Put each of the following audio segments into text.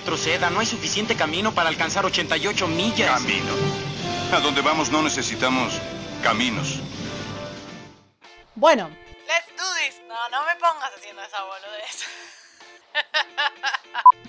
retroceda. No hay suficiente camino para alcanzar 88 millas. Camino. A donde vamos no necesitamos caminos. Bueno, Let's do this. No, no me pongas haciendo esa boludez.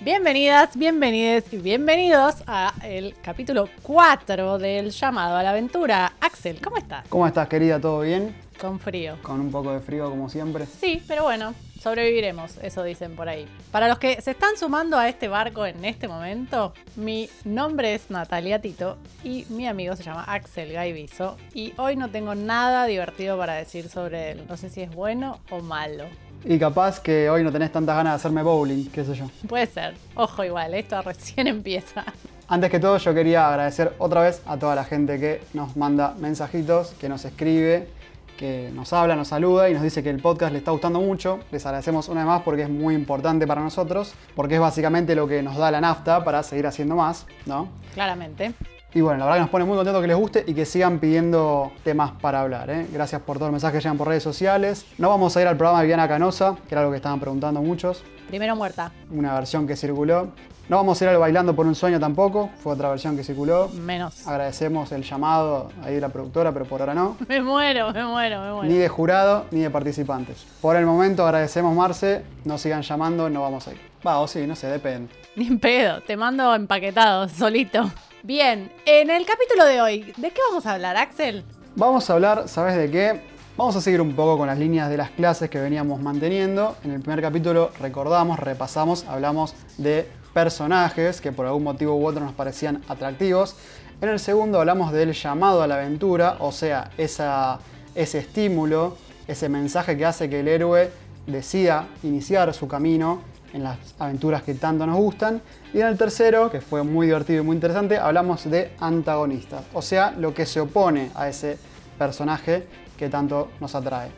bienvenidas, bienvenides y bienvenidos a el capítulo 4 del llamado a la aventura. Axel, ¿cómo estás? ¿Cómo estás, querida? ¿Todo bien? Con frío. Con un poco de frío, como siempre. Sí, pero bueno, sobreviviremos, eso dicen por ahí. Para los que se están sumando a este barco en este momento, mi nombre es Natalia Tito y mi amigo se llama Axel Gaiviso y hoy no tengo nada divertido para decir sobre él. No sé si es bueno o malo. Y capaz que hoy no tenés tantas ganas de hacerme bowling, qué sé yo. Puede ser. Ojo igual, esto recién empieza. Antes que todo, yo quería agradecer otra vez a toda la gente que nos manda mensajitos, que nos escribe, que nos habla, nos saluda y nos dice que el podcast le está gustando mucho. Les agradecemos una vez más porque es muy importante para nosotros, porque es básicamente lo que nos da la nafta para seguir haciendo más, ¿no? Claramente. Y bueno, la verdad que nos pone muy contento que les guste y que sigan pidiendo temas para hablar. ¿eh? Gracias por todos los mensajes que llegan por redes sociales. No vamos a ir al programa de Viviana Canosa, que era lo que estaban preguntando muchos. Primero muerta. Una versión que circuló. No vamos a ir al Bailando por un Sueño tampoco, fue otra versión que circuló. Menos. Agradecemos el llamado ahí de la productora, pero por ahora no. Me muero, me muero, me muero. Ni de jurado ni de participantes. Por el momento agradecemos Marce, no sigan llamando, no vamos a ir. Va, o sí, no sé, depende. Ni en pedo, te mando empaquetado, solito. Bien, en el capítulo de hoy, ¿de qué vamos a hablar, Axel? Vamos a hablar, ¿sabes de qué? Vamos a seguir un poco con las líneas de las clases que veníamos manteniendo. En el primer capítulo recordamos, repasamos, hablamos de personajes que por algún motivo u otro nos parecían atractivos. En el segundo hablamos del llamado a la aventura, o sea, esa, ese estímulo, ese mensaje que hace que el héroe decida iniciar su camino en las aventuras que tanto nos gustan. Y en el tercero, que fue muy divertido y muy interesante, hablamos de antagonistas, o sea, lo que se opone a ese personaje que tanto nos atrae.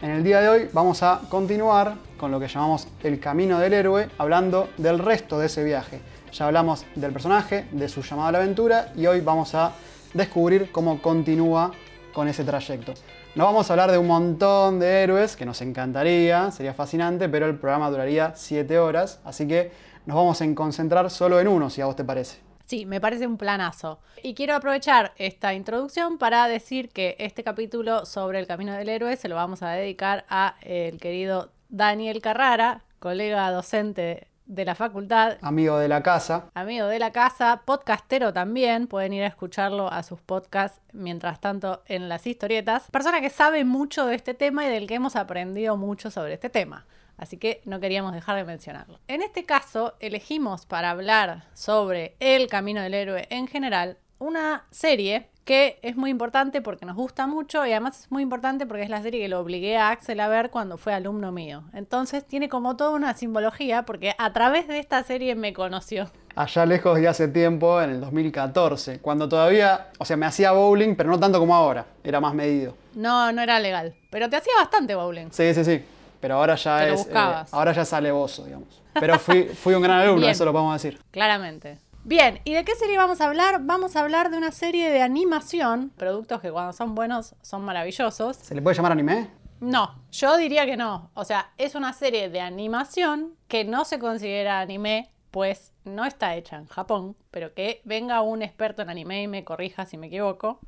En el día de hoy vamos a continuar con lo que llamamos el camino del héroe, hablando del resto de ese viaje. Ya hablamos del personaje, de su llamado a la aventura y hoy vamos a descubrir cómo continúa con ese trayecto. No vamos a hablar de un montón de héroes, que nos encantaría, sería fascinante, pero el programa duraría 7 horas, así que nos vamos a concentrar solo en uno, si a vos te parece. Sí, me parece un planazo. Y quiero aprovechar esta introducción para decir que este capítulo sobre el camino del héroe se lo vamos a dedicar a el querido Daniel Carrara, colega docente de la facultad. Amigo de la casa. Amigo de la casa, podcastero también. Pueden ir a escucharlo a sus podcasts mientras tanto en las historietas. Persona que sabe mucho de este tema y del que hemos aprendido mucho sobre este tema. Así que no queríamos dejar de mencionarlo. En este caso, elegimos para hablar sobre el camino del héroe en general una serie que es muy importante porque nos gusta mucho y además es muy importante porque es la serie que lo obligué a Axel a ver cuando fue alumno mío. Entonces tiene como toda una simbología porque a través de esta serie me conoció. Allá lejos de hace tiempo, en el 2014, cuando todavía, o sea, me hacía bowling, pero no tanto como ahora, era más medido. No, no era legal, pero te hacía bastante bowling. Sí, sí, sí. Pero ahora ya Te lo es. buscabas. ahora ya es alevoso, digamos. Pero fui, fui un gran alumno, Bien. eso lo podemos decir. Claramente. Bien, ¿y de qué serie vamos a hablar? Vamos a hablar de una serie de animación, productos que cuando son buenos son maravillosos. ¿Se le puede llamar anime? No, yo diría que no. O sea, es una serie de animación que no se considera anime, pues no está hecha en Japón, pero que venga un experto en anime y me corrija si me equivoco,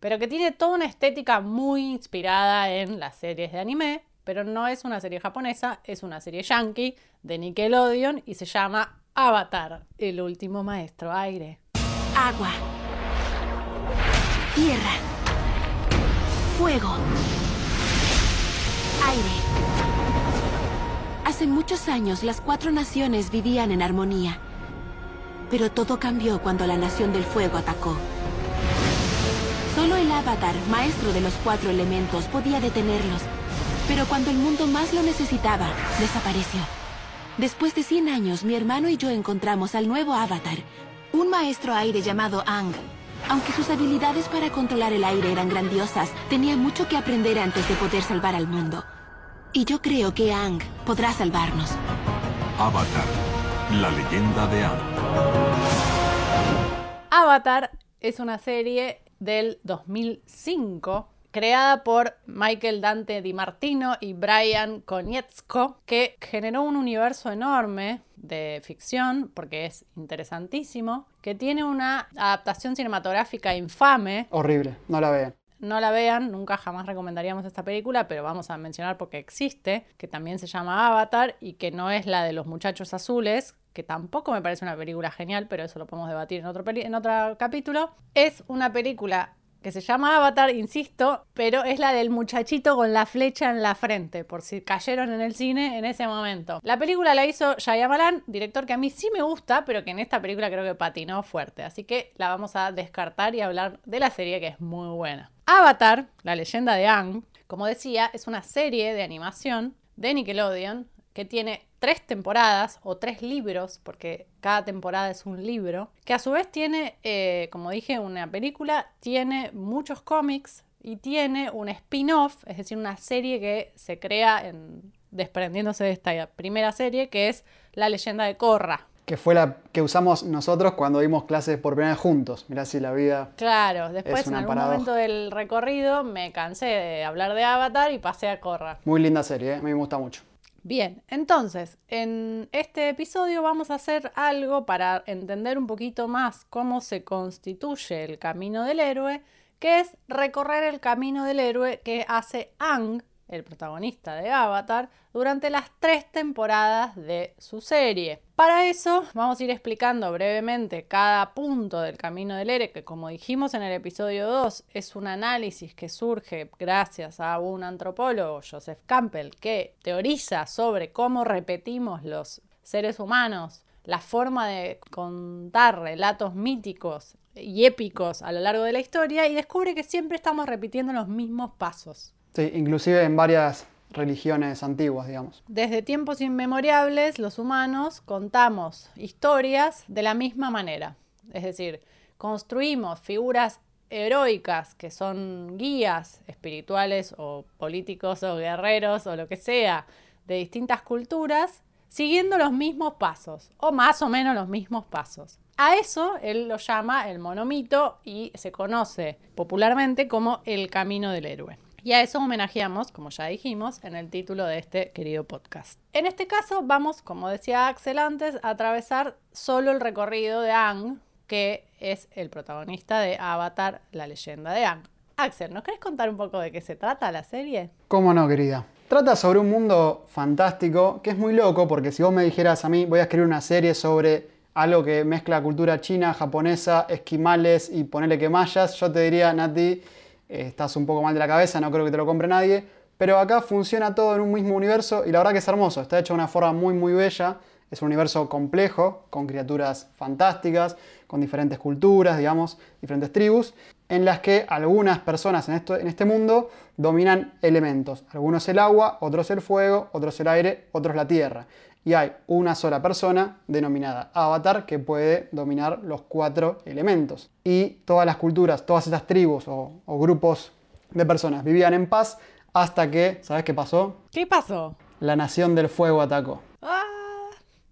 pero que tiene toda una estética muy inspirada en las series de anime, pero no es una serie japonesa, es una serie yankee de Nickelodeon y se llama Avatar, el último maestro aire. Agua. Tierra. Fuego. Aire. Hace muchos años las cuatro naciones vivían en armonía. Pero todo cambió cuando la nación del fuego atacó. Solo el avatar, maestro de los cuatro elementos, podía detenerlos. Pero cuando el mundo más lo necesitaba, desapareció. Después de 100 años, mi hermano y yo encontramos al nuevo avatar, un maestro aire llamado Ang. Aunque sus habilidades para controlar el aire eran grandiosas, tenía mucho que aprender antes de poder salvar al mundo. Y yo creo que Ang podrá salvarnos. Avatar, la leyenda de Aang. Avatar es una serie del 2005 creada por Michael Dante Di Martino y Brian Konietzko, que generó un universo enorme de ficción, porque es interesantísimo, que tiene una adaptación cinematográfica infame. Horrible, no la vean. No la vean, nunca jamás recomendaríamos esta película, pero vamos a mencionar porque existe, que también se llama Avatar y que no es la de los muchachos azules, que tampoco me parece una película genial, pero eso lo podemos debatir en otro, en otro capítulo. Es una película que se llama Avatar, insisto, pero es la del muchachito con la flecha en la frente, por si cayeron en el cine en ese momento. La película la hizo Shyamalan, director que a mí sí me gusta, pero que en esta película creo que patinó fuerte, así que la vamos a descartar y hablar de la serie que es muy buena. Avatar, la leyenda de Aang, como decía, es una serie de animación de Nickelodeon que tiene tres temporadas o tres libros, porque cada temporada es un libro, que a su vez tiene, eh, como dije, una película, tiene muchos cómics y tiene un spin-off, es decir, una serie que se crea en, desprendiéndose de esta primera serie, que es La leyenda de Korra. Que fue la que usamos nosotros cuando dimos clases por primera vez juntos. Mirá si la vida. Claro, después en algún momento del recorrido me cansé de hablar de Avatar y pasé a Korra. Muy linda serie, ¿eh? a mí me gusta mucho. Bien, entonces, en este episodio vamos a hacer algo para entender un poquito más cómo se constituye el camino del héroe, que es recorrer el camino del héroe que hace Ang el protagonista de Avatar, durante las tres temporadas de su serie. Para eso vamos a ir explicando brevemente cada punto del camino del héroe, que como dijimos en el episodio 2, es un análisis que surge gracias a un antropólogo, Joseph Campbell, que teoriza sobre cómo repetimos los seres humanos la forma de contar relatos míticos y épicos a lo largo de la historia y descubre que siempre estamos repitiendo los mismos pasos. Sí, inclusive en varias religiones antiguas, digamos. Desde tiempos inmemoriales, los humanos contamos historias de la misma manera. Es decir, construimos figuras heroicas que son guías espirituales o políticos o guerreros o lo que sea de distintas culturas, siguiendo los mismos pasos o más o menos los mismos pasos. A eso él lo llama el monomito y se conoce popularmente como el camino del héroe. Y a eso homenajeamos, como ya dijimos, en el título de este querido podcast. En este caso vamos, como decía Axel antes, a atravesar solo el recorrido de Ang, que es el protagonista de Avatar, la leyenda de Ang. Axel, ¿nos querés contar un poco de qué se trata la serie? ¿Cómo no, querida? Trata sobre un mundo fantástico que es muy loco porque si vos me dijeras a mí voy a escribir una serie sobre algo que mezcla cultura china, japonesa, esquimales y ponerle que mayas, yo te diría, Nati, estás un poco mal de la cabeza, no creo que te lo compre nadie. Pero acá funciona todo en un mismo universo y la verdad que es hermoso. Está hecho de una forma muy, muy bella. Es un universo complejo, con criaturas fantásticas, con diferentes culturas, digamos, diferentes tribus, en las que algunas personas en, esto, en este mundo dominan elementos. Algunos el agua, otros el fuego, otros el aire, otros la tierra y hay una sola persona denominada avatar que puede dominar los cuatro elementos. Y todas las culturas, todas estas tribus o, grupos de personas vivían en paz hasta que, ¿sabes qué pasó? ¿Qué pasó? La nación del fuego atacó. ¡Ah!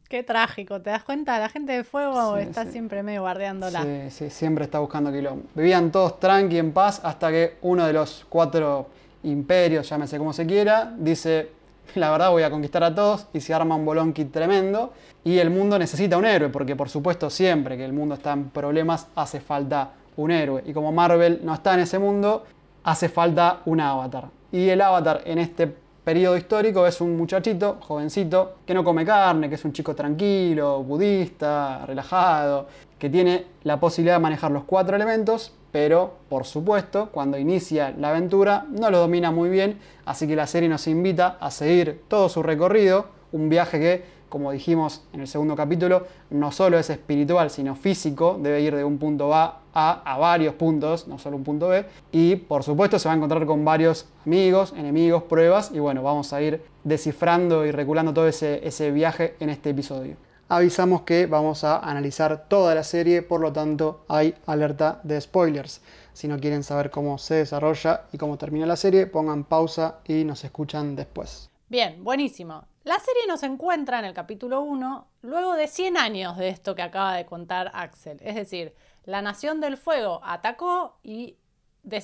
Qué trágico, ¿te das cuenta? La gente del fuego está siempre medio guardeándola. Sí, sí, siempre está buscando quilombo. Vivían todos tranqui, en paz, hasta que uno de los cuatro imperios, llámese como se quiera, dice, la verdad voy a conquistar a todos y se arma un bolonqui tremendo. Y el mundo necesita un héroe, porque por supuesto siempre que el mundo está en problemas hace falta un héroe. Y como Marvel no está en ese mundo, hace falta un avatar. Y el avatar en este periodo histórico es un muchachito, jovencito, que no come carne, que es un chico tranquilo, budista, relajado, que tiene la posibilidad de manejar los cuatro elementos, pero por supuesto cuando inicia la aventura no lo domina muy bien, así que la serie nos invita a seguir todo su recorrido, un viaje que, como dijimos en el segundo capítulo, no solo es espiritual, sino físico, debe ir de un punto A a, varios puntos, no solo un punto B, y por supuesto se va a encontrar con varios amigos, enemigos, pruebas, y bueno, vamos a ir descifrando y reculando todo ese viaje en este episodio avisamos que vamos a analizar toda la serie, por lo tanto hay alerta de spoilers. Si no quieren saber cómo se desarrolla y cómo termina la serie, pongan pausa y nos escuchan después. Bien, buenísimo. La serie nos encuentra en el capítulo 1 luego de 100 años de esto que acaba de contar Axel. Es decir, la Nación del Fuego atacó y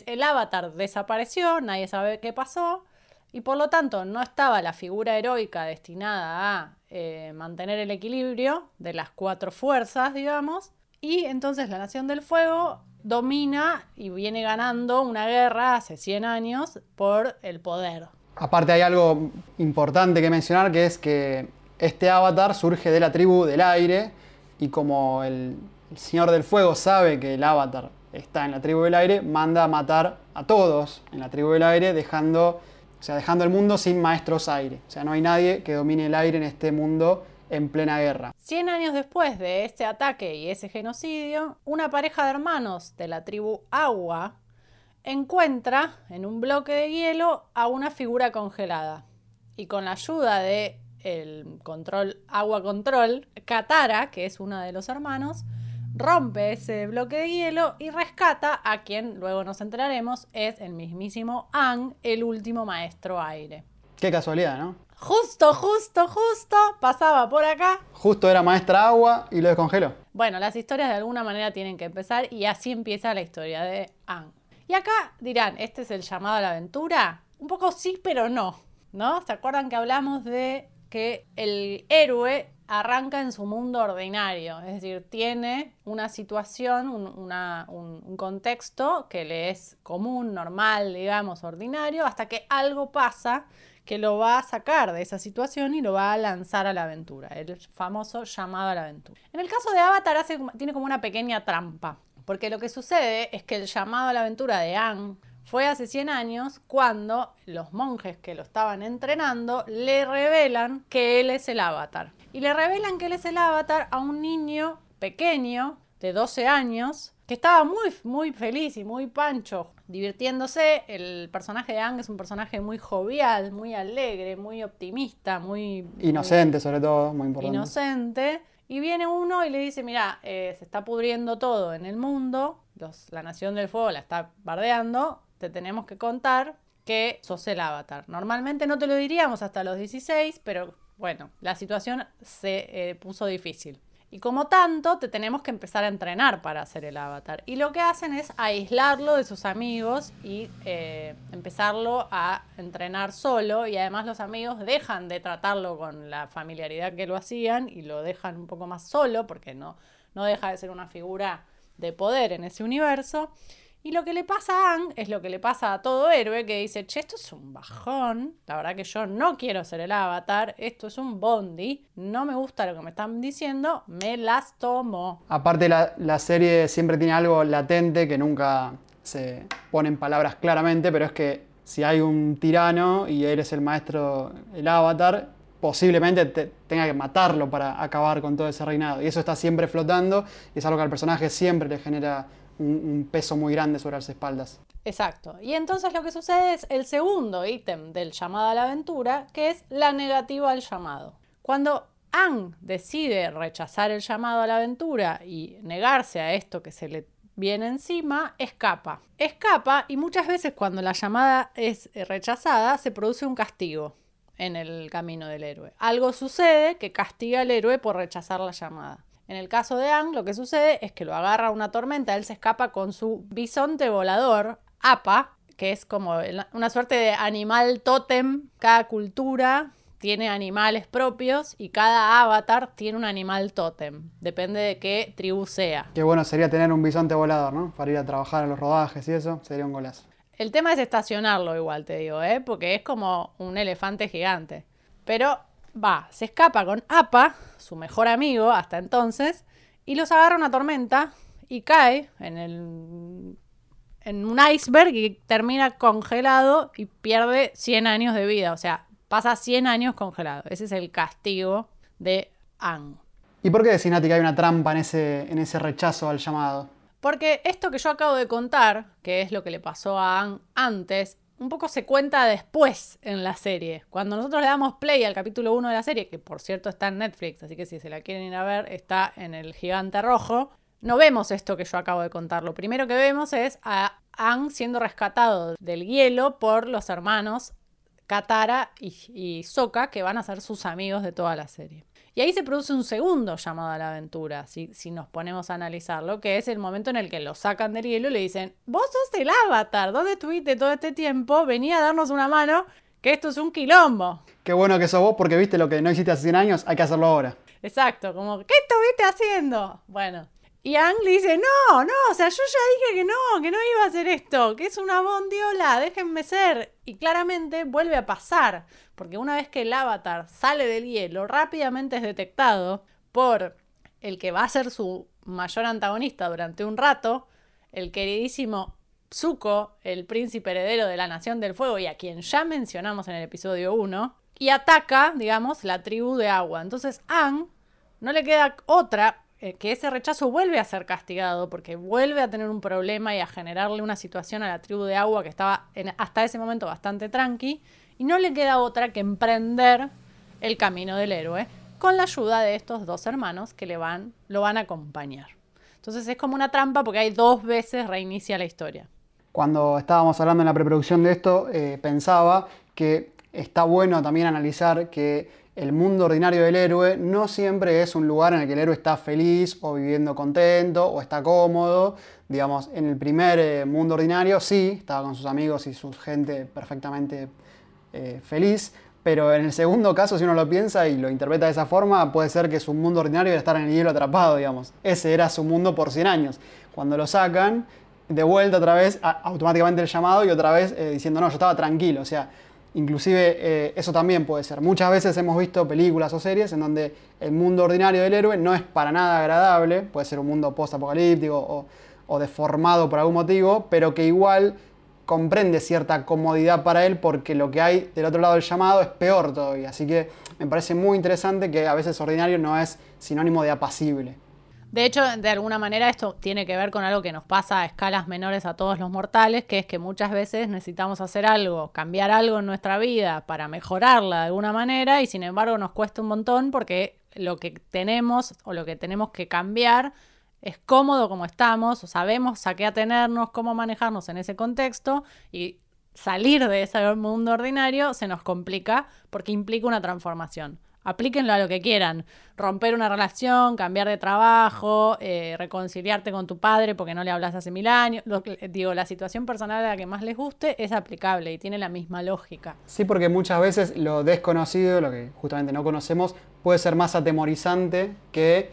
el avatar desapareció, nadie sabe qué pasó, y por lo tanto no estaba la figura heroica destinada a eh, mantener el equilibrio de las cuatro fuerzas, digamos, y entonces la Nación del Fuego domina y viene ganando una guerra hace 100 años por el poder. Aparte hay algo importante que mencionar que es que este avatar surge de la tribu del aire y como el, el Señor del Fuego sabe que el avatar está en la tribu del aire, manda a matar a todos en la tribu del aire, dejando, o sea, dejando el mundo sin maestros aire. O sea, no hay nadie que domine el aire en este mundo en plena guerra. 100 años después de este ataque y ese genocidio, una pareja de hermanos de la tribu Agua encuentra en un bloque de hielo a una figura congelada. Y con la ayuda de el control Agua Control, Katara, que es uno de los hermanos, rompe ese bloque de hielo y rescata a quien luego nos enteraremos es el mismísimo Ang, el último maestro aire. Qué casualidad, ¿no? Justo, justo, justo pasaba por acá Justo era maestra agua y lo descongeló. Bueno, las historias de alguna manera tienen que empezar y así empieza la historia de Anne. Y acá dirán, ¿este es el llamado a la aventura? Un poco sí, pero no, ¿no? ¿Se acuerdan que hablamos de que el héroe arranca en su mundo ordinario? Es decir, tiene una situación, un, contexto que le es común, normal, digamos, ordinario, hasta que algo pasa que lo va a sacar de esa situación y lo va a lanzar a la aventura, el famoso llamado a la aventura. En el caso de Avatar tiene como una pequeña trampa, porque lo que sucede es que el llamado a la aventura de Aang fue hace 100 años cuando los monjes que lo estaban entrenando le revelan que él es el avatar. Y le revelan que él es el avatar a un niño pequeño de 12 años que estaba muy, muy feliz y muy pancho divirtiéndose. El personaje de Aang es un personaje muy jovial, muy alegre, muy optimista, muy... Inocente sobre todo, muy importante. inocente. Y viene uno y le dice, mira, eh, se está pudriendo todo en el mundo, los- la Nación del Fuego la está bardeando, te tenemos que contar que sos el avatar. Normalmente no te lo diríamos hasta los 16, pero bueno, la situación se eh, puso difícil. Y como tanto, te tenemos que empezar a entrenar para hacer el avatar. Y lo que hacen es aislarlo de sus amigos y eh, empezarlo a entrenar solo. Y además los amigos dejan de tratarlo con la familiaridad que lo hacían y lo dejan un poco más solo porque no, no deja de ser una figura de poder en ese universo. Y lo que le pasa a Aang es lo que le pasa a todo héroe que dice, che, esto es un bajón, la verdad que yo no quiero ser el avatar, esto es un bondi, no me gusta lo que me están diciendo, me las tomo. Aparte la, la serie siempre tiene algo latente que nunca se pone en palabras claramente, pero es que si hay un tirano y eres el maestro, el avatar, posiblemente te- tenga que matarlo para acabar con todo ese reinado. Y eso está siempre flotando y es algo que al personaje siempre le genera un, peso muy grande sobre las espaldas. Exacto. Y entonces lo que sucede es el segundo ítem del llamado a la aventura, que es la negativa al llamado. Cuando Aang decide rechazar el llamado a la aventura y negarse a esto que se le viene encima, escapa. Escapa y muchas veces cuando la llamada es rechazada se produce un castigo en el camino del héroe. Algo sucede que castiga al héroe por rechazar la llamada. En el caso de Aang, lo que sucede es que lo agarra una tormenta, él se escapa con su bisonte volador, Apa, que es como una suerte de animal tótem. Cada cultura tiene animales propios y cada avatar tiene un animal tótem. Depende de qué tribu sea. Qué bueno sería tener un bisonte volador, ¿no? Para ir a trabajar en los rodajes y eso, sería un golazo. El tema es estacionarlo igual, te digo, ¿eh? Porque es como un elefante gigante. Pero va, se escapa con Apa, su mejor amigo hasta entonces, y los agarra una tormenta y cae en el en un iceberg y termina congelado y pierde 100 años de vida. O sea, pasa 100 años congelado. Ese es el castigo de Aang. ¿Y por qué decís, Nati, que hay una trampa en ese, en ese rechazo al llamado? Porque esto que yo acabo de contar, que es lo que le pasó a Aang antes, un poco se cuenta después en la serie. Cuando nosotros le damos play al capítulo 1 de la serie, que por cierto está en Netflix, así que si se la quieren ir a ver, está en el gigante rojo, no vemos esto que yo acabo de contar. Lo primero que vemos es a Aang siendo rescatado del hielo por los hermanos Katara y, y Sokka, que van a ser sus amigos de toda la serie. Y ahí se produce un segundo llamado a la aventura, si, si nos ponemos a analizarlo, que es el momento en el que lo sacan del hielo y le dicen, vos sos el avatar, ¿dónde estuviste todo este tiempo? Venía a darnos una mano, que esto es un quilombo. Qué bueno que sos vos porque viste lo que no hiciste hace 100 años, hay que hacerlo ahora. Exacto, como, ¿qué estuviste haciendo? Bueno. Y Ang le dice, no, no, o sea, yo ya dije que no, que no iba a hacer esto, que es una bondiola, déjenme ser. Y claramente vuelve a pasar, porque una vez que el avatar sale del hielo, rápidamente es detectado por el que va a ser su mayor antagonista durante un rato, el queridísimo Zuko, el príncipe heredero de la Nación del Fuego y a quien ya mencionamos en el episodio 1, y ataca, digamos, la tribu de agua. Entonces, Ang no le queda otra que ese rechazo vuelve a ser castigado porque vuelve a tener un problema y a generarle una situación a la tribu de agua que estaba hasta ese momento bastante tranqui y no le queda otra que emprender el camino del héroe con la ayuda de estos dos hermanos que le van, lo van a acompañar. Entonces es como una trampa porque hay dos veces reinicia la historia. Cuando estábamos hablando en la preproducción de esto, eh, pensaba que está bueno también analizar que el mundo ordinario del héroe no siempre es un lugar en el que el héroe está feliz o viviendo contento o está cómodo. Digamos, en el primer eh, mundo ordinario sí, estaba con sus amigos y su gente perfectamente eh, feliz, pero en el segundo caso, si uno lo piensa y lo interpreta de esa forma, puede ser que su mundo ordinario era estar en el hielo atrapado, digamos. Ese era su mundo por 100 años. Cuando lo sacan, de vuelta otra vez, automáticamente el llamado y otra vez eh, diciendo, no, yo estaba tranquilo. O sea, Inclusive eh, eso también puede ser. Muchas veces hemos visto películas o series en donde el mundo ordinario del héroe no es para nada agradable, puede ser un mundo post-apocalíptico o, deformado por algún motivo, pero que igual comprende cierta comodidad para él porque lo que hay del otro lado del llamado es peor todavía. Así que me parece muy interesante que a veces ordinario no es sinónimo de apacible. De hecho, de alguna manera esto tiene que ver con algo que nos pasa a escalas menores a todos los mortales, que es que muchas veces necesitamos hacer algo, cambiar algo en nuestra vida para mejorarla de alguna manera y sin embargo nos cuesta un montón porque lo que tenemos o lo que tenemos que cambiar es cómodo como estamos, o sabemos a qué atenernos, cómo manejarnos en ese contexto y salir de ese mundo ordinario se nos complica porque implica una transformación aplíquenlo a lo que quieran. Romper una relación, cambiar de trabajo, eh, reconciliarte con tu padre porque no le hablas hace mil años. digo, la situación personal a la que más les guste es aplicable y tiene la misma lógica. Sí, porque muchas veces lo desconocido, lo que justamente no conocemos, puede ser más atemorizante que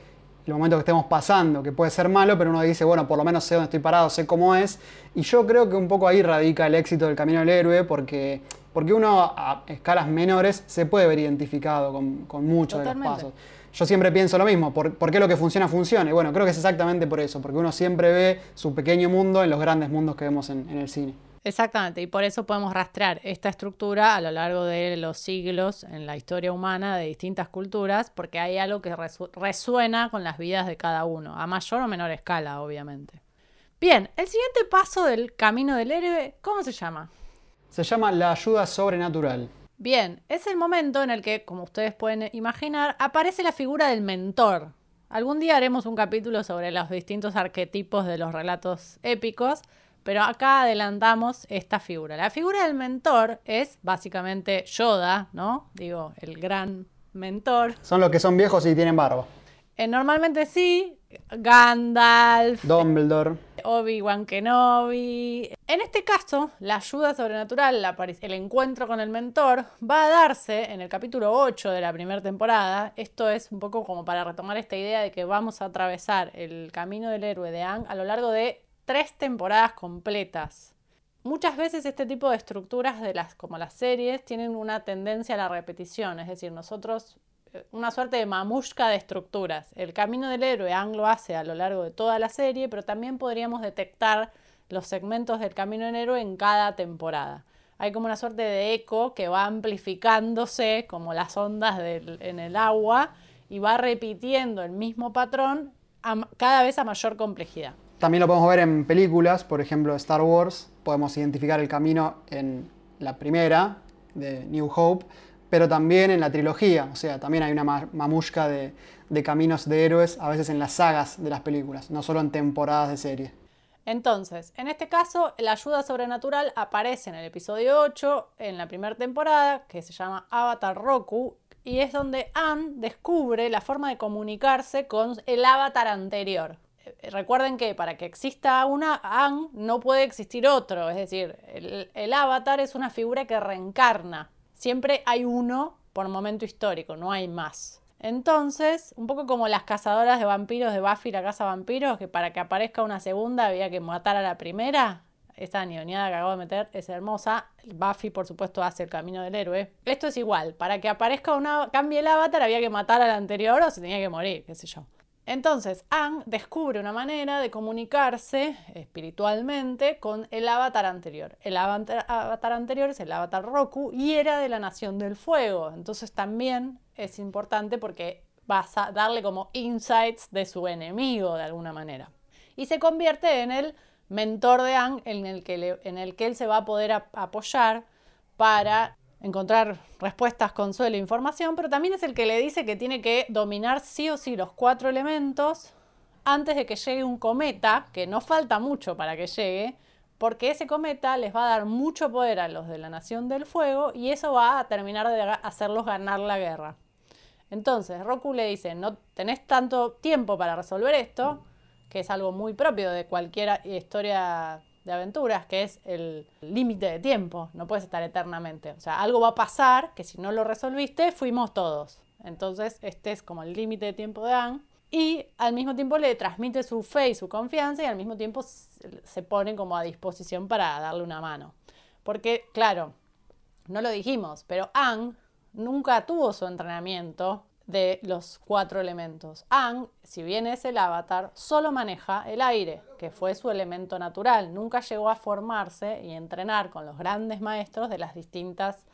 el momento que estemos pasando, que puede ser malo, pero uno dice, bueno, por lo menos sé dónde estoy parado, sé cómo es. Y yo creo que un poco ahí radica el éxito del Camino del Héroe, porque porque uno a escalas menores se puede ver identificado con, con muchos de los pasos. Yo siempre pienso lo mismo, ¿por, qué lo que funciona funciona? Y bueno, creo que es exactamente por eso, porque uno siempre ve su pequeño mundo en los grandes mundos que vemos en, el cine. Exactamente, y por eso podemos rastrear esta estructura a lo largo de los siglos en la historia humana de distintas culturas, porque hay algo que resuena con las vidas de cada uno, a mayor o menor escala, obviamente. Bien, el siguiente paso del camino del héroe, ¿cómo se llama? Se llama La ayuda sobrenatural. Bien, es el momento en el que, como ustedes pueden imaginar, aparece la figura del mentor. Algún día haremos un capítulo sobre los distintos arquetipos de los relatos épicos, pero acá adelantamos esta figura. La figura del mentor es básicamente Yoda, ¿no? Digo, el gran mentor. Son los que son viejos y tienen barba. Eh, normalmente sí, Gandalf, Dumbledore, Obi-Wan Kenobi. En este caso, la ayuda sobrenatural, el encuentro con el mentor, va a darse en el capítulo 8 de la primera temporada. Esto es un poco como para retomar esta idea de que vamos a atravesar el camino del héroe de Ang a lo largo de tres temporadas completas. Muchas veces este tipo de estructuras de las, como las series tienen una tendencia a la repetición, es decir, nosotros una suerte de mamushka de estructuras. El camino del héroe Ang lo hace a lo largo de toda la serie, pero también podríamos detectar los segmentos del camino del héroe en cada temporada. Hay como una suerte de eco que va amplificándose como las ondas en el agua y va repitiendo el mismo patrón cada vez a mayor complejidad. También lo podemos ver en películas, por ejemplo Star Wars, podemos identificar el camino en la primera, de New Hope, pero también en la trilogía, o sea, también hay una mamushka de, caminos de héroes, a veces en las sagas de las películas, no solo en temporadas de serie. Entonces, en este caso, la ayuda sobrenatural aparece en el episodio 8, en la primera temporada, que se llama Avatar Roku, y es donde Anne descubre la forma de comunicarse con el avatar anterior. Eh, Recuerden que para que exista una Anne no puede existir otro, es decir, el avatar es una figura que reencarna. Siempre hay uno por momento histórico, no hay más. Entonces, un poco como las cazadoras de vampiros de Buffy la casa vampiros, que para que aparezca una segunda había que matar a la primera. Esta neoniada que acabo de meter es hermosa. Buffy, por supuesto, hace el camino del héroe. Esto es igual. Para que aparezca una. cambie el avatar, había que matar al anterior o se tenía que morir, qué sé yo. Entonces, Anne descubre una manera de comunicarse espiritualmente con el avatar anterior. El avatar, anterior es el avatar Roku y era de la Nación del Fuego. Entonces también es importante porque vas a darle como insights de su enemigo de alguna manera. Y se convierte en el mentor de Anne en el que, él se va a poder apoyar para encontrar respuestas, consuelo e información, pero también es el que le dice que tiene que dominar sí o sí los cuatro elementos antes de que llegue un cometa, que no falta mucho para que llegue, porque ese cometa les va a dar mucho poder a los de la Nación del Fuego y eso va a terminar de hacerlos ganar la guerra. Entonces, Roku le dice, no tenés tanto tiempo para resolver esto, que es algo muy propio de cualquier historia de aventuras, que es el límite de tiempo, no puedes estar eternamente. O sea, algo va a pasar que si no lo resolviste, fuimos todos. Entonces, este es como el límite de tiempo de Anne. Y al mismo tiempo le transmite su fe y su confianza y al mismo tiempo se pone como a disposición para darle una mano. Porque, claro, no lo dijimos, pero Anne nunca tuvo su entrenamiento de los cuatro elementos. Ang, si bien es el avatar, solo maneja el aire, que fue su elemento natural. Nunca llegó a formarse y entrenar con los grandes maestros de las distintas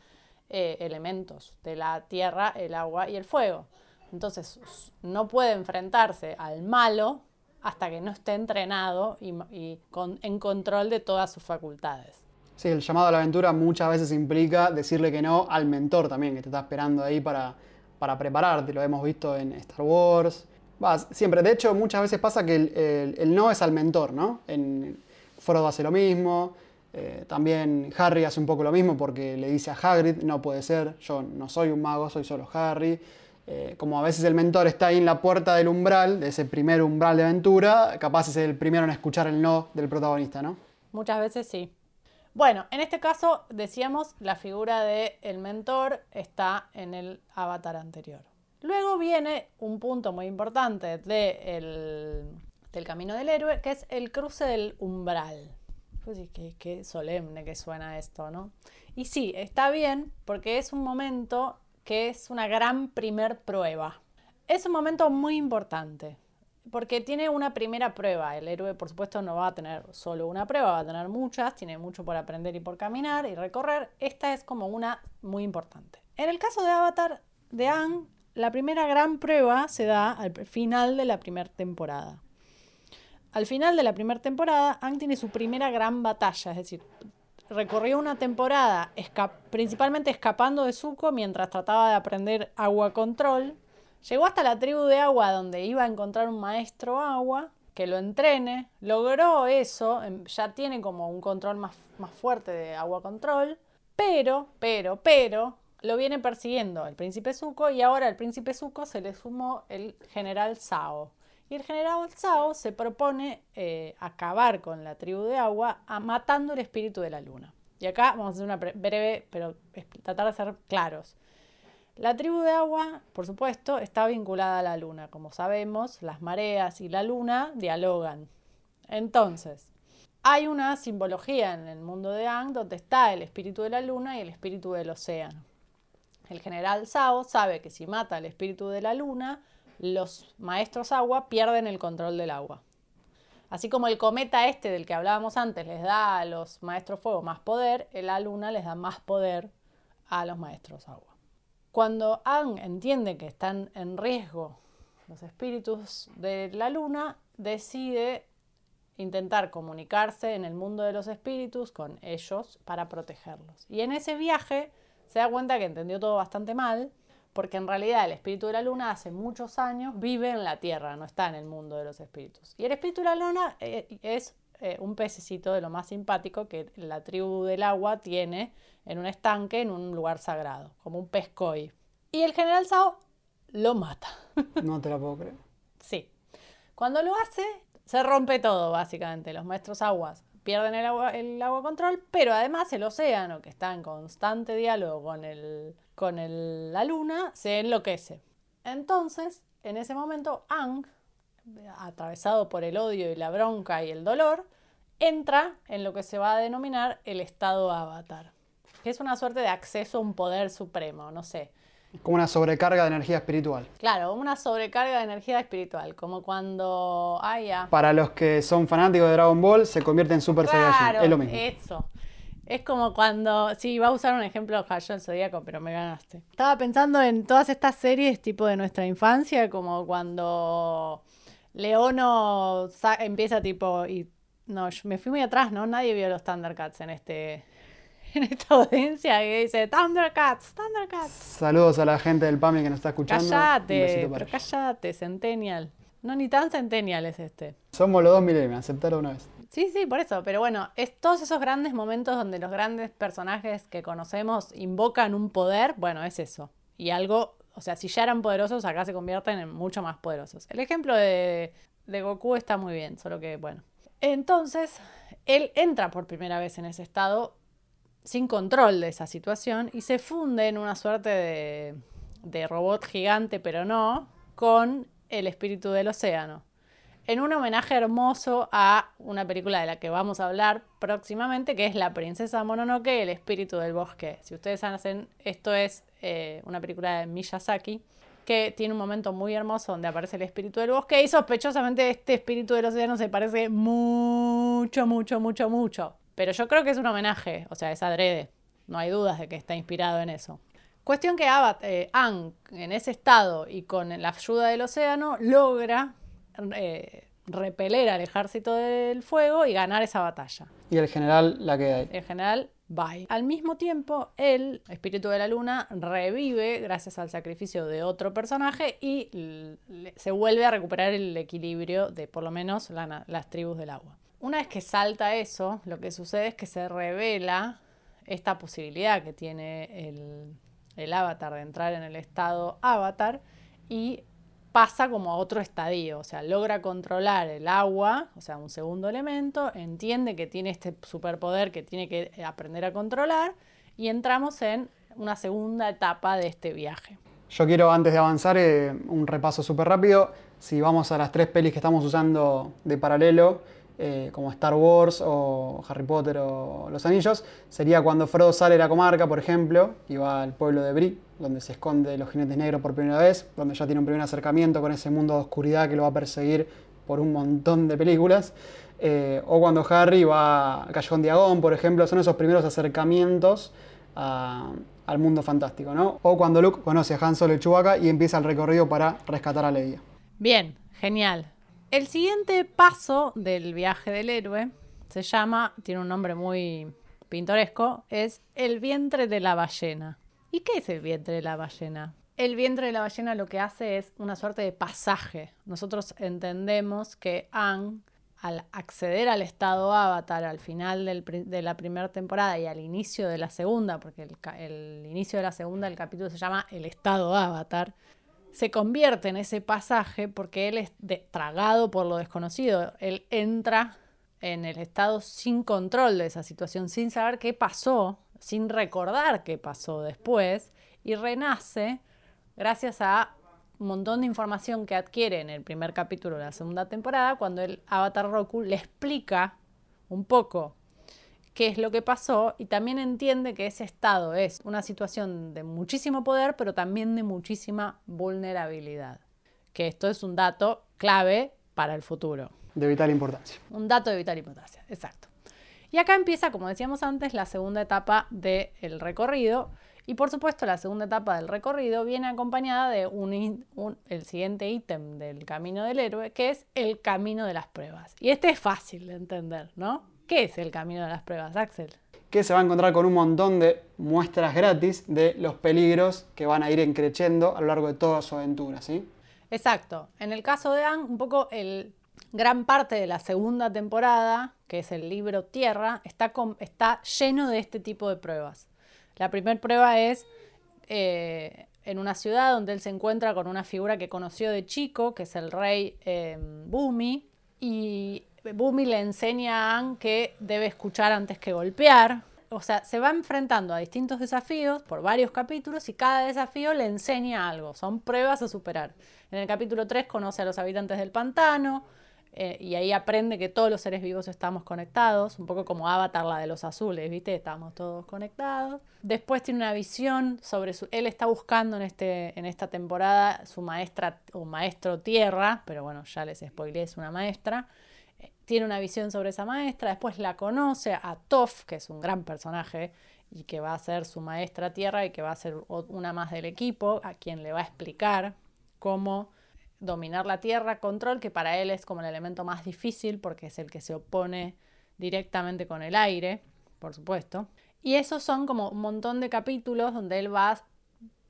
eh, elementos, de la tierra, el agua y el fuego. Entonces, no puede enfrentarse al malo hasta que no esté entrenado y, en control de todas sus facultades. Sí, el llamado a la aventura muchas veces implica decirle que no al mentor también, que te está esperando ahí para para prepararte, lo hemos visto en Star Wars. Va, siempre, de hecho, muchas veces pasa que el, no es al mentor, ¿no? En Frodo hace lo mismo, eh, también Harry hace un poco lo mismo porque le dice a Hagrid, no puede ser, yo no soy un mago, soy solo Harry. Eh, como a veces el mentor está ahí en la puerta del umbral, de ese primer umbral de aventura, capaz es el primero en escuchar el no del protagonista, ¿no? Muchas veces sí. Bueno, en este caso decíamos la figura del el mentor está en el avatar anterior. Luego viene un punto muy importante de el, del camino del héroe, que es el cruce del umbral. Pues qué, qué solemne que suena esto, ¿no? Y sí, está bien porque es un momento que es una gran primer prueba. Es un momento muy importante porque tiene una primera prueba. El héroe, por supuesto, no va a tener solo una prueba, va a tener muchas, tiene mucho por aprender y por caminar y recorrer. Esta es como una muy importante. En el caso de Avatar de Anne, la primera gran prueba se da al final de la primera temporada. Al final de la primera temporada, Anne tiene su primera gran batalla, es decir, recorrió una temporada principalmente escapando de Zuko mientras trataba de aprender agua control Llegó hasta la tribu de agua donde iba a encontrar un maestro agua que lo entrene, logró eso, em, ya tiene como un control más, más fuerte de agua control, pero, pero, pero, lo viene persiguiendo el príncipe Zuko y ahora al príncipe Zuko se le sumó el general Sao. Y el general Sao se propone eh, acabar con la tribu de agua matando el espíritu de la luna. Y acá vamos a hacer una breve, pero tratar de ser claros. La tribu de agua, por supuesto, está vinculada a la luna. Como sabemos, las mareas y la luna dialogan. Entonces, hay una simbología en el mundo de Ang donde está el espíritu de la luna y el espíritu del océano. El general Sao sabe que si mata al espíritu de la luna, los maestros agua pierden el control del agua. Así como el cometa este del que hablábamos antes les da a los maestros fuego más poder, la luna les da más poder a los maestros agua. Cuando Ang entiende que están en riesgo los espíritus de la luna, decide intentar comunicarse en el mundo de los espíritus con ellos para protegerlos. Y en ese viaje se da cuenta que entendió todo bastante mal, porque en realidad el espíritu de la luna hace muchos años vive en la Tierra, no está en el mundo de los espíritus. Y el espíritu de la luna eh, es eh, un pececito de lo más simpático que la tribu del agua tiene en un estanque, en un lugar sagrado, como un pez koi. Y el general Sao lo mata. No te la puedo creer. Sí. Cuando lo hace, se rompe todo, básicamente. Los maestros aguas pierden el agua, el agua control, pero además el océano, que está en constante diálogo con, el, con el- la luna, se enloquece. Entonces, en ese momento, Ang, atravesado por el odio y la bronca y el dolor, entra en lo que se va a denominar el estado avatar, que es una suerte de acceso a un poder supremo, no sé. Como una sobrecarga de energía espiritual. Claro, una sobrecarga de energía espiritual, como cuando... Ya. Para los que son fanáticos de Dragon Ball, se convierte en Super Saiyajin. Claro, Es lo mismo. eso. Es como cuando, sí, iba a usar un ejemplo Hayao el Zodíaco, pero me ganaste. Estaba pensando en todas estas series tipo de nuestra infancia, como cuando Leono empieza tipo y no, yo me fui muy atrás, ¿no? Nadie vio los Thundercats en este en esta audiencia que dice Thundercats, Thundercats. Saludos a la gente del PAMI que nos está escuchando. Cállate, pero cállate, Centennial. No, ni tan Centennial es este. Somos los dos milenios, aceptarlo una vez. Sí, sí, por eso. Pero bueno, es todos esos grandes momentos donde los grandes personajes que conocemos invocan un poder, bueno, es eso. Y algo, o sea, si ya eran poderosos, acá se convierten en mucho más poderosos. El ejemplo de, de Goku está muy bien, solo que, bueno. Entonces, él entra por primera vez en ese estado sin control de esa situación y se funde en una suerte de, de robot gigante, pero no, con el espíritu del océano en un homenaje hermoso a una película de la que vamos a hablar próximamente, que es La Princesa Mononoke, El Espíritu del Bosque. Si ustedes hacen, esto es eh, una película de Miyazaki, que tiene un momento muy hermoso donde aparece el espíritu del bosque y sospechosamente este espíritu del océano se parece mucho, mucho, mucho, mucho. Pero yo creo que es un homenaje, o sea, es adrede. No hay dudas de que está inspirado en eso. Cuestión que eh, Aang, en ese estado y con la ayuda del océano, logra eh, repeler al ejército del fuego y ganar esa batalla. Y el general la queda ahí. El general bye. Al mismo tiempo, el espíritu de la luna revive gracias al sacrificio de otro personaje y se vuelve a recuperar el equilibrio de por lo menos la las tribus del agua. Una vez que salta eso, lo que sucede es que se revela esta posibilidad que tiene el, el avatar de entrar en el estado avatar y pasa como a otro estadio, o sea, logra controlar el agua, o sea, un segundo elemento, entiende que tiene este superpoder que tiene que aprender a controlar y entramos en una segunda etapa de este viaje. Yo quiero, antes de avanzar, eh, un repaso súper rápido. Si vamos a las tres pelis que estamos usando de paralelo, eh, como Star Wars o Harry Potter o Los Anillos, sería cuando Frodo sale de la comarca, por ejemplo, y va al pueblo de Bree, donde se esconde los jinetes negros por primera vez, donde ya tiene un primer acercamiento con ese mundo de oscuridad que lo va a perseguir por un montón de películas. Eh, o cuando Harry va al Callejón Diagón, por ejemplo, son esos primeros acercamientos a- al mundo fantástico, ¿no? O cuando Luke conoce a Han Solo y Chewbacca y empieza el recorrido para rescatar a Leia. Bien, genial. El siguiente paso del viaje del héroe se llama, tiene un nombre muy pintoresco, es el vientre de la ballena. ¿Y qué es el vientre de la ballena? El vientre de la ballena lo que hace es una suerte de pasaje. Nosotros entendemos que Aang, al acceder al estado avatar al final de la primera temporada y al inicio de la segunda, porque el inicio de la segunda, el capítulo se llama El estado avatar, se convierte en ese pasaje porque él es tragado por lo desconocido. Él entra en el estado sin control de esa situación, sin saber qué pasó, sin recordar qué pasó después, y renace gracias a un montón de información que adquiere en el primer capítulo de la segunda temporada, cuando el Avatar Roku le explica un poco qué es lo que pasó y también entiende que ese estado es una situación de muchísimo poder, pero también de muchísima vulnerabilidad. Que esto es un dato clave para el futuro. De vital importancia. Un dato de vital importancia, exacto. Y acá empieza, como decíamos antes, la segunda etapa del recorrido. Y por supuesto, la segunda etapa del recorrido viene acompañada de un, el siguiente ítem del camino del héroe, que es el camino de las pruebas. Y este es fácil de entender, ¿no? ¿Qué es el camino de las pruebas, Axel? Que se va a encontrar con un montón de muestras gratis de los peligros que van a ir encreciendo a lo largo de toda su aventura, ¿sí? Exacto. En el caso de Anne, un poco el gran parte de la segunda temporada, que es el libro Tierra, está, con- está lleno de este tipo de pruebas. La primera prueba es eh, en una ciudad donde él se encuentra con una figura que conoció de chico, que es el rey eh, Bumi, y Bumi le enseña a Aang que debe escuchar antes que golpear. O sea, se va enfrentando a distintos desafíos por varios capítulos y cada desafío le enseña algo, son pruebas a superar. En el capítulo 3 conoce a los habitantes del pantano, eh, y ahí aprende que todos los seres vivos estamos conectados, un poco como Avatar, la de los azules, ¿viste? Estamos todos conectados. Después tiene una visión sobre su... Él está buscando en, este, en esta temporada su maestra o maestro tierra, pero bueno, ya les spoileé, es una maestra. Tiene una visión sobre esa maestra, después la conoce a Toph, que es un gran personaje y que va a ser su maestra tierra y que va a ser una más del equipo, a quien le va a explicar cómo dominar la tierra, control, que para él es como el elemento más difícil porque es el que se opone directamente con el aire, por supuesto. Y esos son como un montón de capítulos donde él va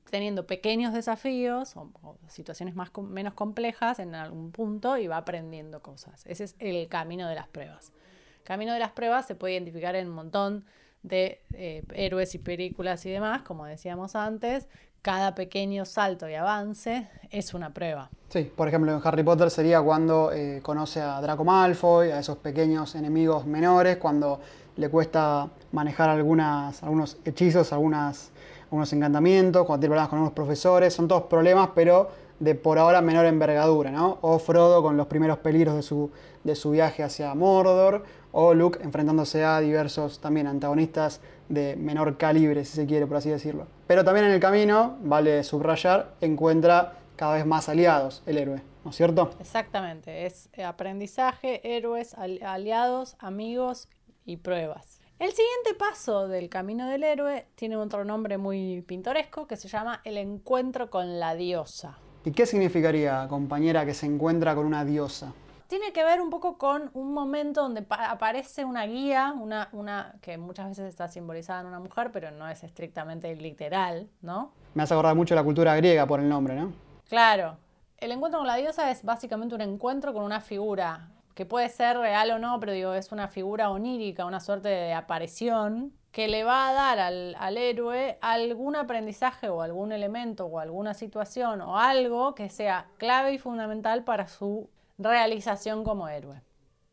teniendo pequeños desafíos o, situaciones más menos complejas en algún punto y va aprendiendo cosas. Ese es el camino de las pruebas. El camino de las pruebas se puede identificar en un montón de eh, héroes y películas y demás, como decíamos antes, cada pequeño salto y avance es una prueba. Sí, por ejemplo, en Harry Potter sería cuando eh, conoce a Draco Malfoy, a esos pequeños enemigos menores, cuando le cuesta manejar algunas, algunos hechizos, algunas, algunos encantamientos, cuando tiene problemas con algunos profesores, son todos problemas, pero de por ahora menor envergadura, ¿no? O Frodo con los primeros peligros de su, de su viaje hacia Mordor, o Luke enfrentándose a diversos también antagonistas de menor calibre, si se quiere, por así decirlo. Pero también en el camino, vale subrayar, encuentra cada vez más aliados el héroe, ¿no es cierto? Exactamente, es aprendizaje, héroes, aliados, amigos y pruebas. El siguiente paso del camino del héroe tiene otro nombre muy pintoresco que se llama el encuentro con la diosa. ¿Y qué significaría, compañera, que se encuentra con una diosa? Tiene que ver un poco con un momento donde aparece una guía, una, una que muchas veces está simbolizada en una mujer, pero no es estrictamente literal, ¿no? Me hace acordar mucho la cultura griega por el nombre, ¿no? Claro. El encuentro con la diosa es básicamente un encuentro con una figura que puede ser real o no, pero digo, es una figura onírica, una suerte de aparición que le va a dar al, al, héroe algún aprendizaje o algún elemento o alguna situación o algo que sea clave y fundamental para su realización como héroe.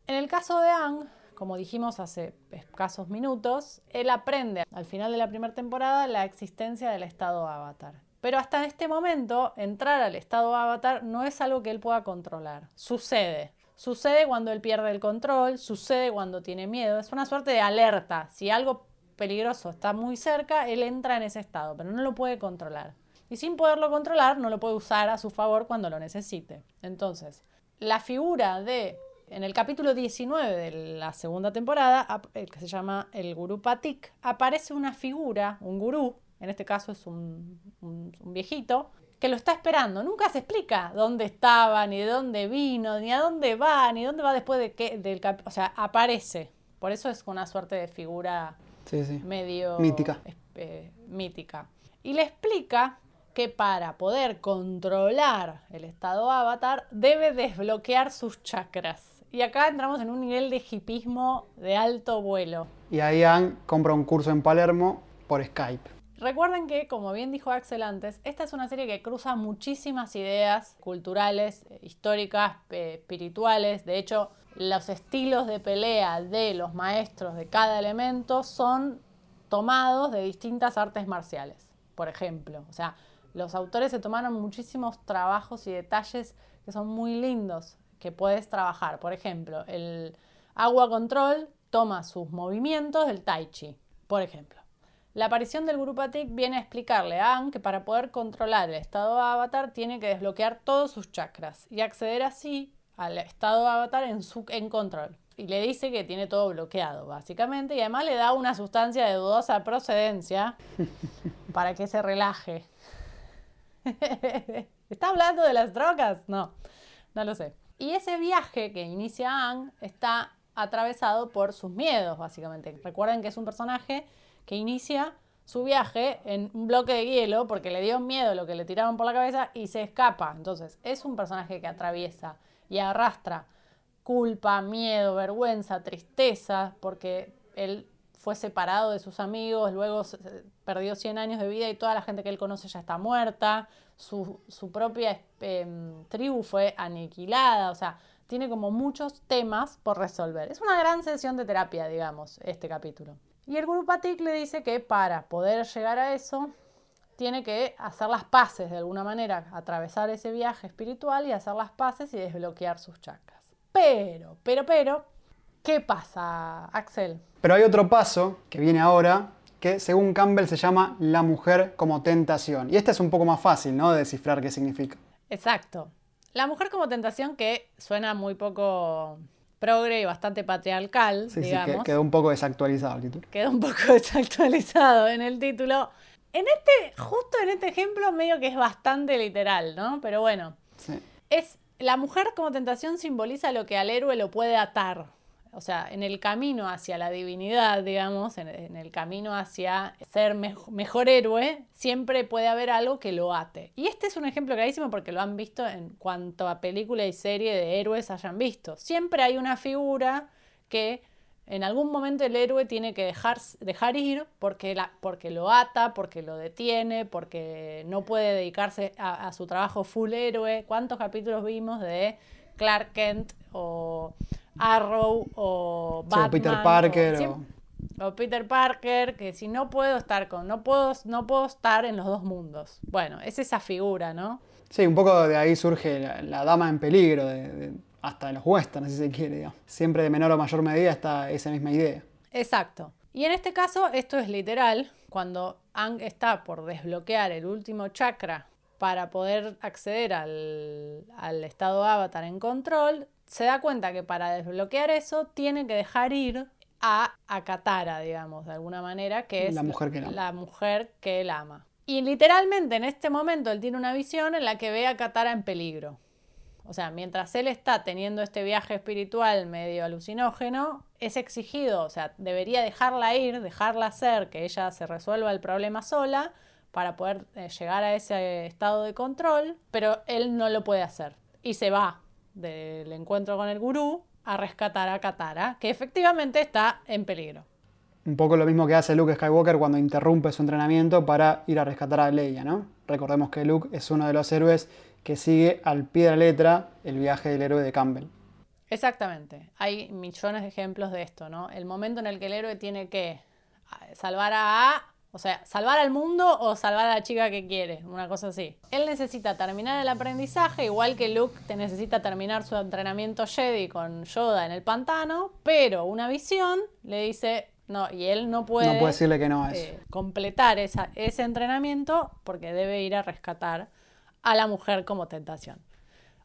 En el caso de Ang, como dijimos hace escasos minutos, él aprende al final de la primera temporada la existencia del estado avatar. Pero hasta este momento, entrar al estado avatar no es algo que él pueda controlar. Sucede. Sucede cuando él pierde el control, sucede cuando tiene miedo. Es una suerte de alerta. Si algo peligroso está muy cerca, él entra en ese estado, pero no lo puede controlar. Y sin poderlo controlar, no lo puede usar a su favor cuando lo necesite. Entonces, la figura de, en el capítulo 19 de la segunda temporada, eh, que se llama el Gurú Patik, aparece una figura, un gurú, en este caso es un, viejito, que lo está esperando. Nunca se explica dónde estaba, ni de dónde vino, ni a dónde va, ni dónde va después de qué, del O sea, aparece. Por eso es una suerte de figura medio... Mítica. Eh, mítica. Y le explica que para poder controlar el estado avatar debe desbloquear sus chakras. Y acá entramos en un nivel de hipismo de alto vuelo. Y ahí Anne compra un curso en Palermo por Skype. Recuerden que, como bien dijo Axel antes, esta es una serie que cruza muchísimas ideas culturales, históricas, espirituales. De hecho, los estilos de pelea de los maestros de cada elemento son tomados de distintas artes marciales, por ejemplo. O sea, los autores se tomaron muchísimos trabajos y detalles que son muy lindos que puedes trabajar. Por ejemplo, el agua control toma sus movimientos del tai chi, por ejemplo. La aparición del grupo Atik viene a explicarle a Aang que para poder controlar el estado avatar tiene que desbloquear todos sus chakras y acceder así al estado avatar en, su, en control. Y le dice que tiene todo bloqueado, básicamente, y además le da una sustancia de dudosa procedencia para que se relaje. ¿Está hablando de las drogas? No, no lo sé. Y ese viaje que inicia Aang está atravesado por sus miedos, básicamente. Recuerden que es un personaje que inicia su viaje en un bloque de hielo porque le dio miedo lo que le tiraron por la cabeza y se escapa. Entonces, es un personaje que atraviesa y arrastra culpa, miedo, vergüenza, tristeza, porque él fue separado de sus amigos, luego perdió 100 años de vida y toda la gente que él conoce ya está muerta, su, su propia em, tribu fue aniquilada, o sea, tiene como muchos temas por resolver. Es una gran sesión de terapia, digamos, este capítulo. Y el Guru Patik le dice que para poder llegar a eso, tiene que hacer las paces de alguna manera, atravesar ese viaje espiritual y hacer las paces y desbloquear sus chakras. Pero, pero, pero, ¿qué pasa, Axel? Pero hay otro paso que viene ahora, que según Campbell se llama la mujer como tentación. Y este es un poco más fácil, ¿no? De descifrar qué significa. Exacto. La mujer como tentación que suena muy poco progre y bastante patriarcal, Sí, sí, digamos. quedó un poco desactualizado el título. quedó un poco desactualizado en el título. En este, justo en este ejemplo, medio que es bastante literal, ¿no? Pero bueno, Sí. es la mujer como tentación simboliza lo que al héroe lo puede atar. O sea, en el camino hacia la divinidad, digamos, en, el camino hacia ser mej- mejor héroe, siempre puede haber algo que lo ate. Y este es un ejemplo clarísimo porque lo han visto en cuanto a película y serie de héroes hayan visto. Siempre hay una figura que en algún momento el héroe tiene que dejar, dejar ir porque, la, porque lo ata, porque lo detiene, porque no puede dedicarse a, a su trabajo full héroe. ¿Cuántos capítulos vimos de Clark Kent o Arrow o Sí, o? Peter Parker, o- Peter Parker, que si no puedo estar con, no puedo, no puedo estar en los dos mundos. Bueno, es esa figura, ¿no? Sí, un poco de ahí surge la, la dama en peligro, de- de- hasta en los westerns, si se quiere. digamos. Siempre de menor o mayor medida está esa misma idea. Exacto. Y en este caso, esto es literal. Cuando Ang está por desbloquear el último chakra para poder acceder al, al estado avatar en control, se da cuenta que para desbloquear eso tiene que dejar ir a, a Katara, digamos, de alguna manera, que es La mujer que él ama. la mujer que él ama. Y literalmente en este momento él tiene una visión en la que ve a Katara en peligro. O sea, mientras él está teniendo este viaje espiritual medio alucinógeno, es exigido, o sea, debería dejarla ir, dejarla hacer, que ella se resuelva el problema sola para poder eh, llegar a ese estado de control, pero él no lo puede hacer. Y se va del encuentro con el gurú a rescatar a Katara, que efectivamente está en peligro. Un poco lo mismo que hace Luke Skywalker cuando interrumpe su entrenamiento para ir a rescatar a Leia, ¿no? Recordemos que Luke es uno de los héroes que sigue al pie de la letra el viaje del héroe de Campbell. Exactamente. Hay millones de ejemplos de esto, ¿no? El momento en el que el héroe tiene que salvar a A, o sea, salvar al mundo o salvar a la chica que quiere, una cosa así. Él necesita terminar el aprendizaje, igual que Luke te necesita terminar su entrenamiento Jedi con Yoda en el pantano, pero una visión le dice, no, y él no puede, No puede decirle que no a eso. eh, completar esa- ese entrenamiento porque debe ir a rescatar a la mujer como tentación.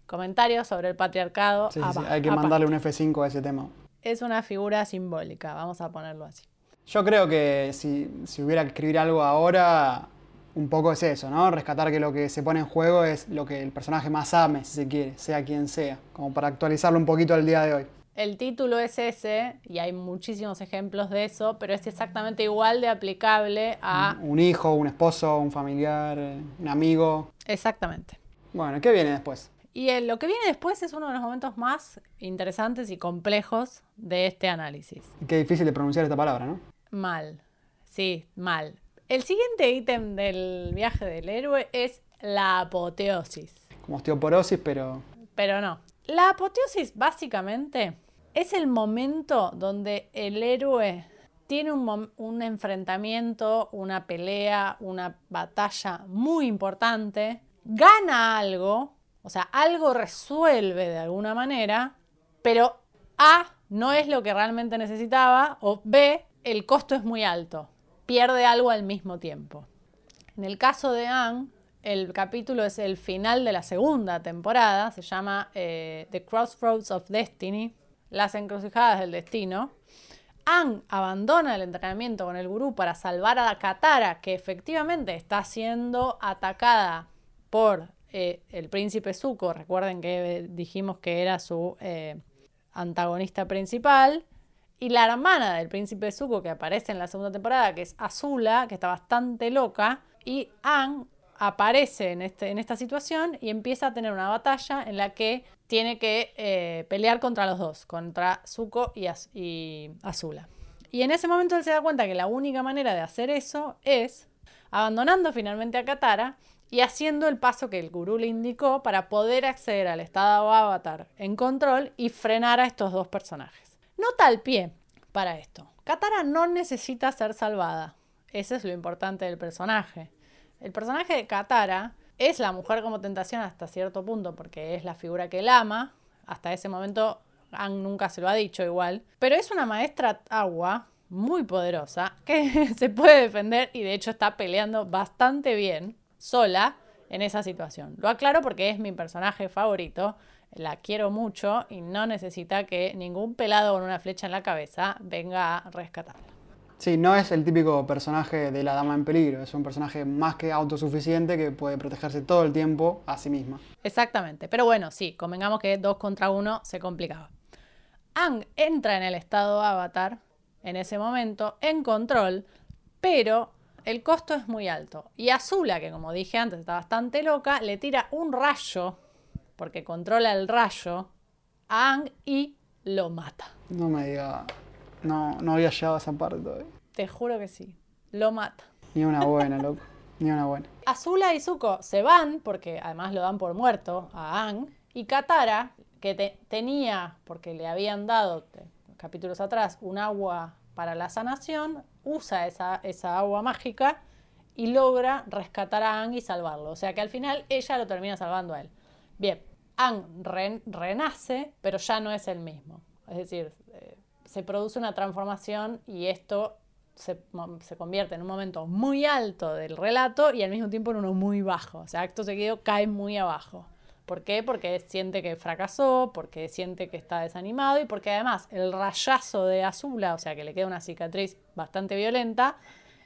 Comentarios sobre el patriarcado. Sí, sí, sí, hay que mandarle un F5 a ese tema. Es una figura simbólica, vamos a ponerlo así. Yo creo que si, si hubiera que escribir algo ahora, un poco es eso, ¿no? Rescatar que lo que se pone en juego es lo que el personaje más ame, si se quiere, sea quien sea, como para actualizarlo un poquito al día de hoy. El título es ese, y hay muchísimos ejemplos de eso, pero es exactamente igual de aplicable a... Un hijo, un esposo, un familiar, un amigo. Exactamente. Bueno, ¿qué viene después? Y eh, lo que viene después es uno de los momentos más interesantes y complejos de este análisis. Qué difícil de pronunciar esta palabra, ¿no? Mal. Sí, mal. El siguiente ítem del viaje del héroe es la apoteosis. Como osteoporosis, pero Pero no. La apoteosis básicamente es el momento donde el héroe tiene un, un enfrentamiento, una pelea, una batalla muy importante, gana algo, o sea, algo resuelve de alguna manera, pero A no es lo que realmente necesitaba o B, el costo es muy alto, pierde algo al mismo tiempo. En el caso de Anne, el capítulo es el final de la segunda temporada, se llama eh, The Crossroads of Destiny, las encrucijadas del destino. Anne abandona el entrenamiento con el gurú para salvar a Katara, que efectivamente está siendo atacada por eh, el príncipe Zuko. Recuerden que dijimos que era su eh, antagonista principal. Y la hermana del príncipe Zuko que aparece en la segunda temporada, que es Azula, que está bastante loca. Y Aang aparece en, este, en esta situación y empieza a tener una batalla en la que tiene que eh, pelear contra los dos, contra Zuko y, y Azula. Y en ese momento él se da cuenta que la única manera de hacer eso es abandonando finalmente a Katara y haciendo el paso que el gurú le indicó para poder acceder al estado avatar en control y frenar a estos dos personajes. Nota al pie para esto. Katara no necesita ser salvada. Ese es lo importante del personaje. El personaje de Katara es la mujer como tentación hasta cierto punto porque es la figura que él ama. Hasta ese momento Ang nunca se lo ha dicho igual. Pero es una maestra agua muy poderosa que se puede defender y de hecho está peleando bastante bien sola en esa situación. Lo aclaro porque es mi personaje favorito, la quiero mucho y no necesita que ningún pelado con una flecha en la cabeza venga a rescatarla. Sí, no es el típico personaje de la dama en peligro, es un personaje más que autosuficiente que puede protegerse todo el tiempo a sí misma. Exactamente, pero bueno, sí, convengamos que dos contra uno se complicaba. Ang entra en el estado avatar en ese momento, en control, pero el costo es muy alto. Y Azula, que como dije antes está bastante loca, le tira un rayo, porque controla el rayo, a Ang y lo mata. No me diga. No, no había llegado a esa parte todavía. Te juro que sí. Lo mata. Ni una buena, loco. Ni una buena. Azula y Zuko se van, porque además lo dan por muerto a Ang. Y Katara, que te- tenía, porque le habían dado capítulos atrás, un agua para la sanación, usa esa, esa agua mágica y logra rescatar a Ang y salvarlo. O sea que al final ella lo termina salvando a él. Bien, Ang re- renace, pero ya no es el mismo. Es decir, eh, se produce una transformación y esto se, se convierte en un momento muy alto del relato y al mismo tiempo en uno muy bajo. O sea, acto seguido cae muy abajo. ¿Por qué? Porque siente que fracasó, porque siente que está desanimado y porque además el rayazo de Azula, o sea que le queda una cicatriz bastante violenta,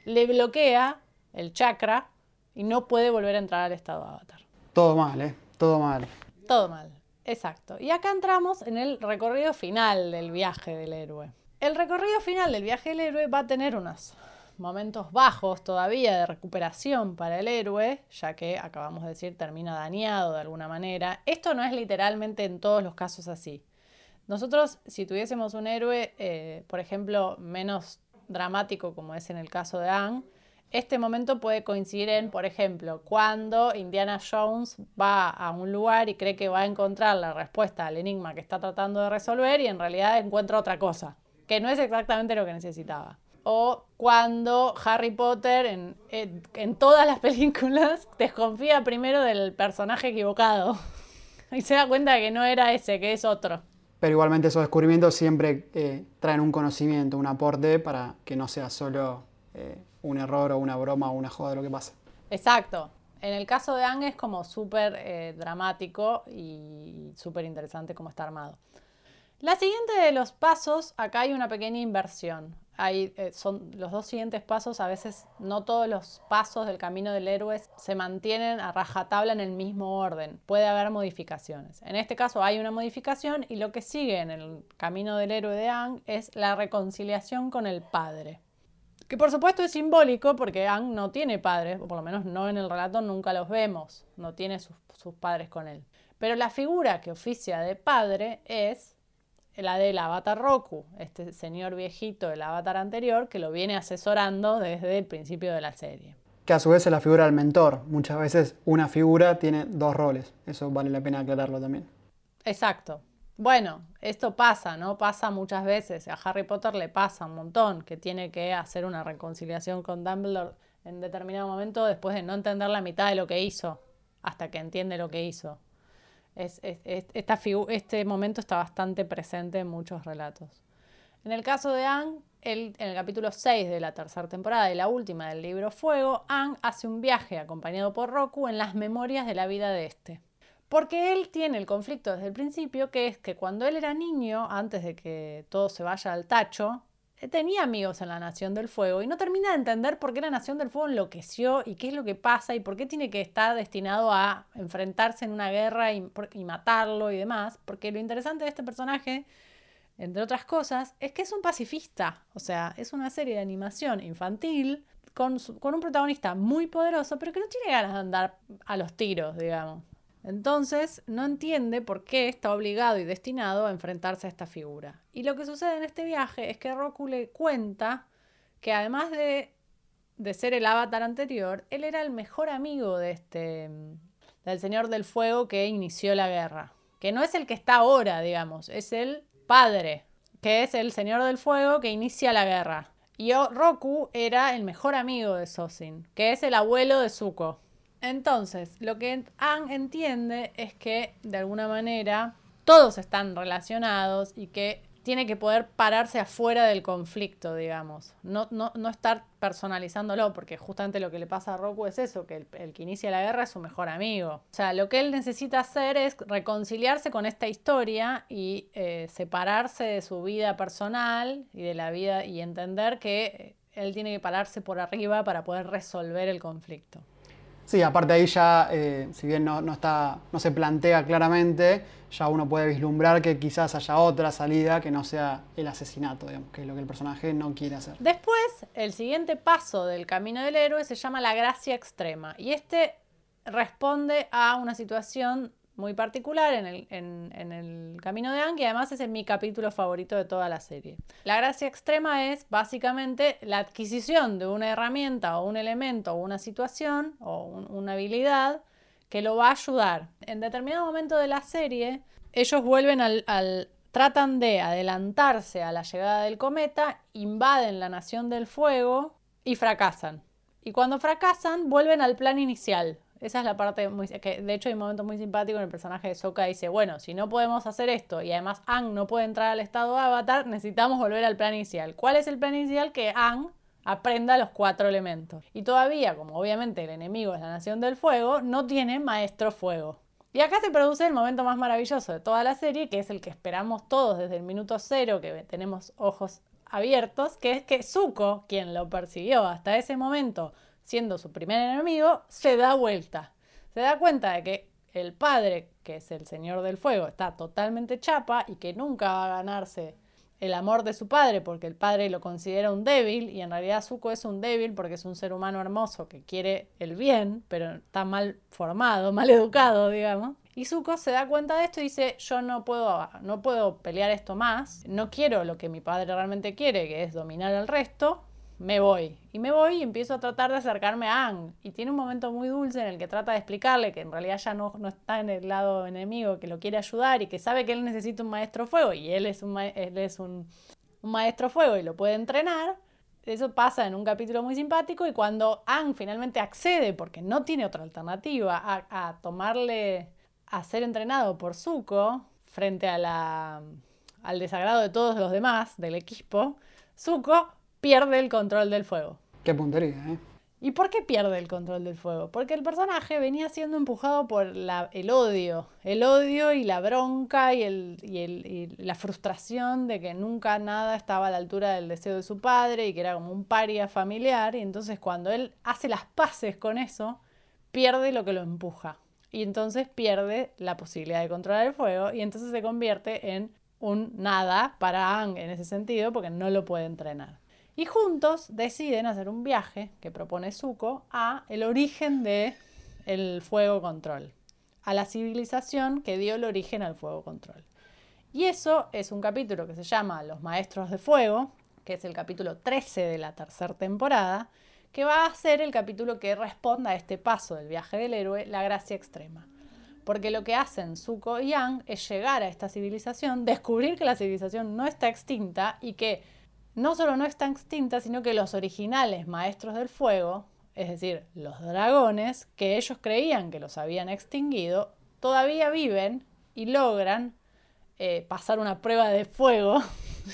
le bloquea el chakra y no puede volver a entrar al estado avatar. Todo mal, ¿eh? Todo mal. Todo mal, exacto. Y acá entramos en el recorrido final del viaje del héroe. El recorrido final del viaje del héroe va a tener unos momentos bajos todavía de recuperación para el héroe, ya que acabamos de decir termina dañado de alguna manera. Esto no es literalmente en todos los casos así. Nosotros, si tuviésemos un héroe, eh, por ejemplo, menos dramático como es en el caso de Anne, este momento puede coincidir en, por ejemplo, cuando Indiana Jones va a un lugar y cree que va a encontrar la respuesta al enigma que está tratando de resolver y en realidad encuentra otra cosa, que no es exactamente lo que necesitaba. O cuando Harry Potter en, todas las películas desconfía primero del personaje equivocado y se da cuenta que no era ese, que es otro. Pero igualmente esos descubrimientos siempre eh, traen un conocimiento, un aporte para que no sea solo eh, un error o una broma o una joda de lo que pasa. Exacto. En el caso de Ang es como súper eh, dramático y súper interesante cómo está armado. La siguiente de los pasos, acá hay una pequeña inversión. Hay, eh, son los dos siguientes pasos, a veces no todos los pasos del camino del héroe se mantienen a rajatabla en el mismo orden. Puede haber modificaciones. En este caso hay una modificación y lo que sigue en el camino del héroe de Ang es la reconciliación con el padre. Que por supuesto es simbólico porque Ang no tiene padres, o por lo menos no en el relato nunca los vemos, no tiene sus, sus padres con él. Pero la figura que oficia de padre es la del avatar Roku, este señor viejito del avatar anterior que lo viene asesorando desde el principio de la serie. Que a su vez es la figura del mentor. Muchas veces una figura tiene dos roles. Eso vale la pena aclararlo también. Exacto. Bueno, esto pasa, ¿no? Pasa muchas veces. A Harry Potter le pasa un montón que tiene que hacer una reconciliación con Dumbledore en determinado momento después de no entender la mitad de lo que hizo, hasta que entiende lo que hizo. Es, es- este momento está bastante presente en muchos relatos. En el caso de Anne, el- en el capítulo 6 de la tercera temporada y la última del libro Fuego, Anne hace un viaje acompañado por Roku en las memorias de la vida de este. Porque él tiene el conflicto desde el principio, que es que cuando él era niño, antes de que todo se vaya al tacho, eh, tenía amigos en la Nación del Fuego y no termina de entender por qué la Nación del Fuego enloqueció y qué es lo que pasa y por qué tiene que estar destinado a enfrentarse en una guerra y, matarlo y demás. Porque lo interesante de este personaje, entre otras cosas, es que es un pacifista. O sea, es una serie de animación infantil con, con un protagonista muy poderoso, pero que no tiene ganas de andar a los tiros, digamos. Entonces no entiende por qué está obligado y destinado a enfrentarse a esta figura. Y lo que sucede en este viaje es que Roku le cuenta que además de, de ser el avatar anterior, él era el mejor amigo de este del Señor del Fuego que inició la guerra. Que no es el que está ahora, digamos, es el padre, que es el Señor del Fuego que inicia la guerra. Y Roku era el mejor amigo de Sosin, que es el abuelo de Zuko. Entonces, lo que Ang entiende es que, de alguna manera, todos están relacionados y que tiene que poder pararse afuera del conflicto, digamos. No, no, no estar personalizándolo, porque justamente lo que le pasa a Roku es eso, que el, que inicia la guerra es su mejor amigo. O sea, lo que él necesita hacer es reconciliarse con esta historia y eh, separarse de su vida personal y de la vida y entender que él tiene que pararse por arriba para poder resolver el conflicto. Sí, aparte ahí ya, eh, si bien no, está, no se plantea claramente, ya uno puede vislumbrar que quizás haya otra salida que no sea el asesinato, digamos, que es lo que el personaje no quiere hacer. Después, el siguiente paso del camino del héroe se llama la gracia extrema. Y este responde a una situación muy particular en el, camino de Ang y además es mi capítulo favorito de toda la serie. La gracia extrema es básicamente la adquisición de una herramienta o un elemento o una situación o una habilidad que lo va a ayudar. En determinado momento de la serie, ellos vuelven al, al tratan de adelantarse a la llegada del cometa, invaden la Nación del Fuego y fracasan. Y cuando fracasan, vuelven al plan inicial, esa es la parte muy... que de hecho hay un momento muy simpático en el personaje de Sokka dice, bueno, si no podemos hacer esto y además Ang no puede entrar al estado avatar, necesitamos volver al plan inicial. ¿Cuál es el plan inicial? Que Ang aprenda los cuatro elementos. Y todavía, como obviamente el enemigo es la Nación del Fuego, no tiene Maestro Fuego. Y acá se produce el momento más maravilloso de toda la serie, que es el que esperamos todos desde el minuto cero, que tenemos ojos abiertos, que es que Zuko, quien lo persiguió hasta ese momento, siendo su primer enemigo, se da vuelta. Se da cuenta de que el padre, que es el señor del fuego, está totalmente chapa y que nunca va a ganarse el amor de su padre porque el padre lo considera un débil y en realidad Zuko es un débil porque es un ser humano hermoso que quiere el bien, pero está mal formado, mal educado, digamos. Y Zuko se da cuenta de esto y dice, yo no puedo, no puedo pelear esto más, no quiero lo que mi padre realmente quiere, que es dominar al resto, me voy. Y me voy y empiezo a tratar de acercarme a Ang. Y tiene un momento muy dulce en el que trata de explicarle que en realidad ya no, no está en el lado enemigo, que lo quiere ayudar y que sabe que él necesita un maestro fuego y él es un, él es un, maestro fuego y lo puede entrenar. Eso pasa en un capítulo muy simpático y cuando Ang finalmente accede, porque no tiene otra alternativa, a, a tomarle, a ser entrenado por Zuko frente al desagrado de todos los demás del equipo, Zuko pierde el control del fuego. Qué puntería, ¿eh? ¿Y por qué pierde el control del fuego? Porque el personaje venía siendo empujado por el odio, el odio y la bronca y, y, la frustración de que nunca nada estaba a la altura del deseo de su padre y que era como un paria familiar. Y entonces cuando él hace las paces con eso, pierde lo que lo empuja. Y entonces pierde la posibilidad de controlar el fuego y entonces se convierte en un nada para Ang en ese sentido porque no lo puede entrenar. Y juntos deciden hacer un viaje que propone Zuko a el origen de el fuego control, a la civilización que dio el origen al fuego control. Y eso es un capítulo que se llama Los Maestros de Fuego, que es el capítulo 13 de la tercera temporada, que va a ser el capítulo que responda a este paso del viaje del héroe, la gracia extrema. Porque lo que hacen Zuko y Yang es llegar a esta civilización, descubrir que la civilización no está extinta y que no solo no está extinta, sino que los originales maestros del fuego, es decir, los dragones, que ellos creían que los habían extinguido, todavía viven y logran eh, pasar una prueba de fuego,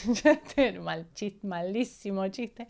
Mal malísimo chiste,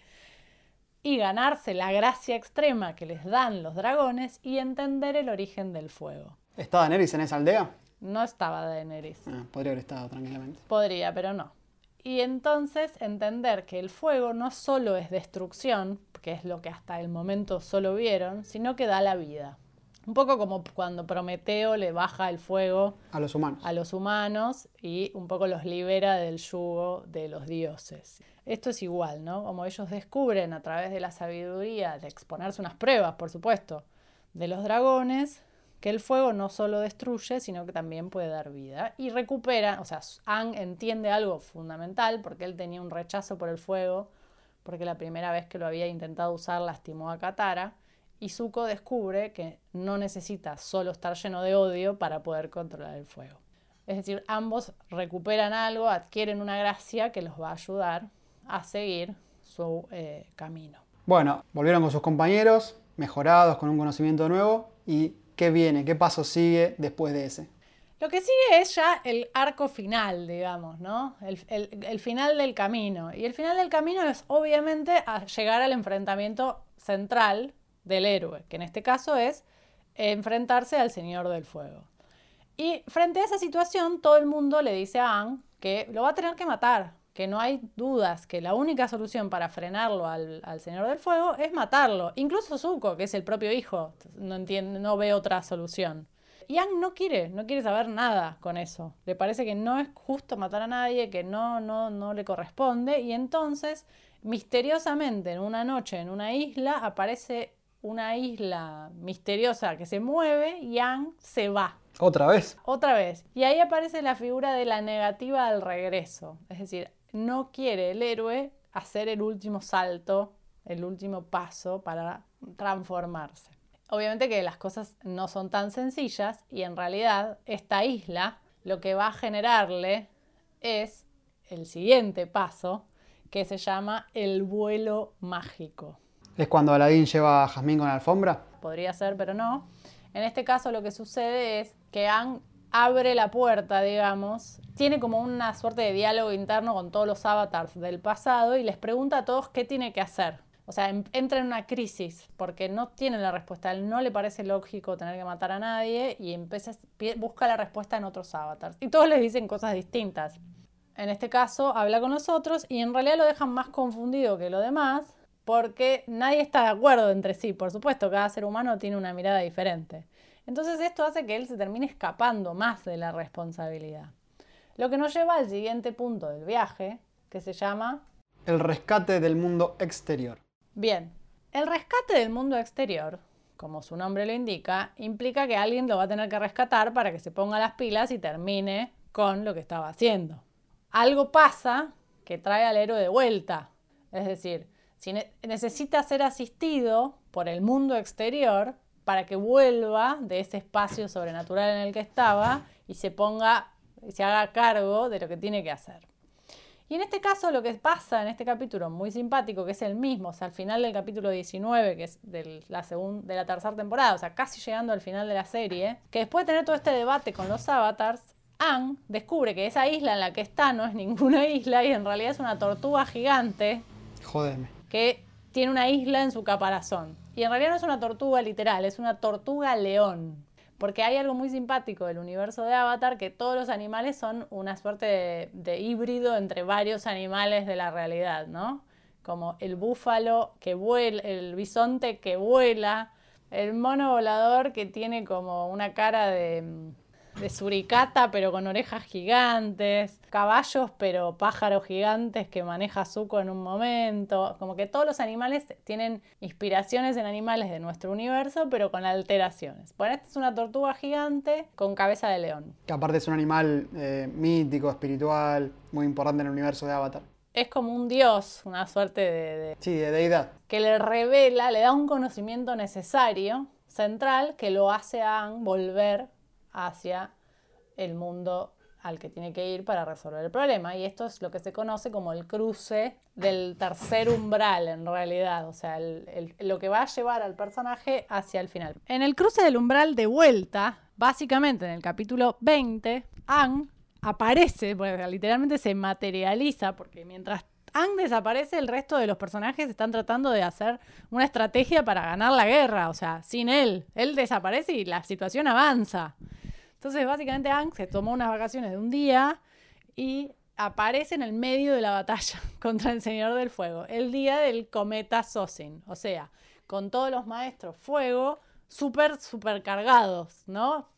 y ganarse la gracia extrema que les dan los dragones y entender el origen del fuego. ¿Está Daenerys en esa aldea? No estaba Daenerys. Ah, podría haber estado tranquilamente. Podría, pero no. Y entonces entender que el fuego no solo es destrucción, que es lo que hasta el momento solo vieron, sino que da la vida. Un poco como cuando Prometeo le baja el fuego a los humanos. A los humanos y un poco los libera del yugo de los dioses. Esto es igual, ¿no? Como ellos descubren a través de la sabiduría, de exponerse unas pruebas, por supuesto, de los dragones, que el fuego no solo destruye, sino que también puede dar vida. Y recupera, o sea, Ang entiende algo fundamental porque él tenía un rechazo por el fuego, porque la primera vez que lo había intentado usar lastimó a Katara. Y Zuko descubre que no necesita solo estar lleno de odio para poder controlar el fuego. Es decir, ambos recuperan algo, adquieren una gracia que los va a ayudar a seguir su eh, camino. Bueno, volvieron con sus compañeros, mejorados, con un conocimiento nuevo. ¿Y qué viene? ¿Qué paso sigue después de ese? Lo que sigue es ya el arco final, digamos, ¿no? El, el, final del camino. Y el final del camino es obviamente a llegar al enfrentamiento central del héroe, que en este caso es enfrentarse al Señor del Fuego. Y frente a esa situación, todo el mundo le dice a Anne que lo va a tener que matar, que no hay dudas, que la única solución para frenarlo al, Señor del Fuego es matarlo. Incluso Zuko, que es el propio hijo, no, entiende, no ve otra solución. Y Anne no quiere, no quiere saber nada con eso. Le parece que no es justo matar a nadie, que no, no, no le corresponde. Y entonces, misteriosamente, en una noche, en una isla, aparece una isla misteriosa que se mueve y Anne se va ¿Otra vez? Otra vez. Y ahí aparece la figura de la negativa al regreso. Es decir, no quiere el héroe hacer el último salto, el último paso para transformarse. Obviamente que las cosas no son tan sencillas y en realidad esta isla lo que va a generarle es el siguiente paso que se llama el vuelo mágico. ¿Es cuando Aladdin lleva a Jazmín con la alfombra? Podría ser, pero no. En este caso lo que sucede es que Ang abre la puerta, digamos, tiene como una suerte de diálogo interno con todos los avatars del pasado y les pregunta a todos qué tiene que hacer. O sea, entra en una crisis porque no tiene la respuesta. A él no le parece lógico tener que matar a nadie y empieza, busca la respuesta en otros avatars. Y todos les dicen cosas distintas. En este caso, habla con los otros y en realidad lo dejan más confundido que lo demás porque nadie está de acuerdo entre sí. Por supuesto, cada ser humano tiene una mirada diferente. Entonces esto hace que él se termine escapando más de la responsabilidad. Lo que nos lleva al siguiente punto del viaje, que se llama... El rescate del mundo exterior. Bien, el rescate del mundo exterior, como su nombre lo indica, implica que alguien lo va a tener que rescatar para que se ponga las pilas y termine con lo que estaba haciendo. Algo pasa que trae al héroe de vuelta. Es decir, si necesita ser asistido por el mundo exterior para que vuelva de ese espacio sobrenatural en el que estaba y se ponga, se haga cargo de lo que tiene que hacer. Y en este caso lo que pasa en este capítulo muy simpático, que es el mismo, o sea, al final del capítulo 19, que es de la, de la tercera temporada, o sea, casi llegando al final de la serie, que después de tener todo este debate con los avatars, Anne descubre que esa isla en la que está no es ninguna isla y en realidad es una tortuga gigante. Jódeme que tiene una isla en su caparazón. Y en realidad no es una tortuga literal, es una tortuga león. Porque hay algo muy simpático del universo de Avatar, que todos los animales son una suerte de, híbrido entre varios animales de la realidad, ¿no? Como el búfalo que vuela, el bisonte que vuela, el mono volador que tiene como una cara de de suricata pero con orejas gigantes, caballos pero pájaros gigantes que maneja Zuko en un momento, como que todos los animales tienen inspiraciones en animales de nuestro universo pero con alteraciones. Bueno, esta es una tortuga gigante con cabeza de león. Que aparte es un animal eh, mítico, espiritual, muy importante en el universo de Avatar. Es como un dios, una suerte de, de... Sí, de deidad. Que le revela, le da un conocimiento necesario, central, que lo hace a volver hacia el mundo al que tiene que ir para resolver el problema. Y esto es lo que se conoce como el cruce del tercer umbral, en realidad. O sea, lo que va a llevar al personaje hacia el final. En el cruce del umbral de vuelta, básicamente en el capítulo 20, Ang aparece, literalmente se materializa, porque mientras Ang desaparece, el resto de los personajes están tratando de hacer una estrategia para ganar la guerra. O sea, sin él. Él desaparece y la situación avanza. Entonces, básicamente, Ang se tomó unas vacaciones de un día y aparece en el medio de la batalla contra el Señor del Fuego, el día del cometa Sosin. O sea, con todos los maestros fuego súper, súper cargados, ¿no?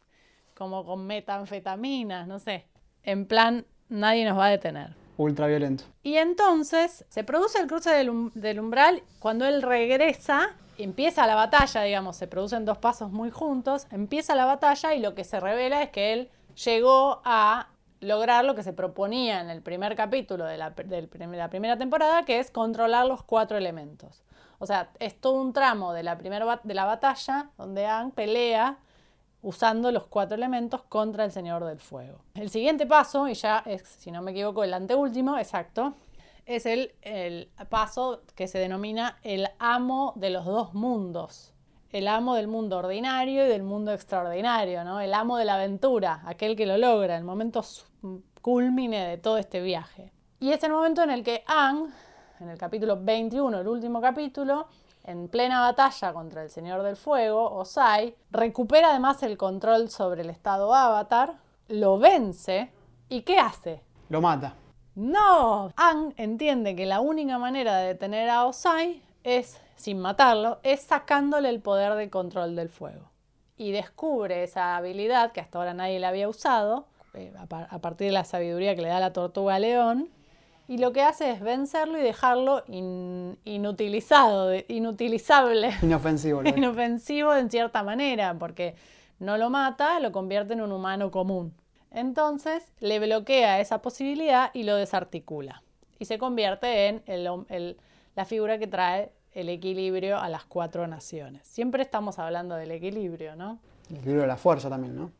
Como con metanfetaminas, no sé. En plan, nadie nos va a detener. Ultra violento. Y entonces se produce el cruce del, del umbral. Cuando él regresa, empieza la batalla, digamos, se producen dos pasos muy juntos, empieza la batalla y lo que se revela es que él llegó a lograr lo que se proponía en el primer capítulo de la, primera temporada, que es controlar los cuatro elementos. O sea, es todo un tramo de la, primera de la batalla donde Aang pelea usando los cuatro elementos contra el Señor del Fuego. El siguiente paso, y ya es, si no me equivoco, el anteúltimo, exacto, es el, el paso que se denomina el amo de los dos mundos. El amo del mundo ordinario y del mundo extraordinario, ¿no? El amo de la aventura, aquel que lo logra, el momento culmine de todo este viaje. Y es el momento en el que Aang, en el capítulo 21, el último capítulo, en plena batalla contra el Señor del Fuego, Osai, recupera además el control sobre el estado Avatar, lo vence y ¿qué hace? Lo mata. No, Aang entiende que la única manera de detener a Osai es, sin matarlo, es sacándole el poder de control del fuego. Y descubre esa habilidad que hasta ahora nadie la había usado, eh, a, par- a partir de la sabiduría que le da la tortuga león, y lo que hace es vencerlo y dejarlo in- inutilizado, inutilizable Inofensivo. es. inofensivo en cierta manera, porque no lo mata, lo convierte en un humano común. Entonces le bloquea esa posibilidad y lo desarticula. Y se convierte en el hom- el- la figura que trae el equilibrio a las cuatro naciones. Siempre estamos hablando del equilibrio, ¿no? El equilibrio de la fuerza también, ¿no?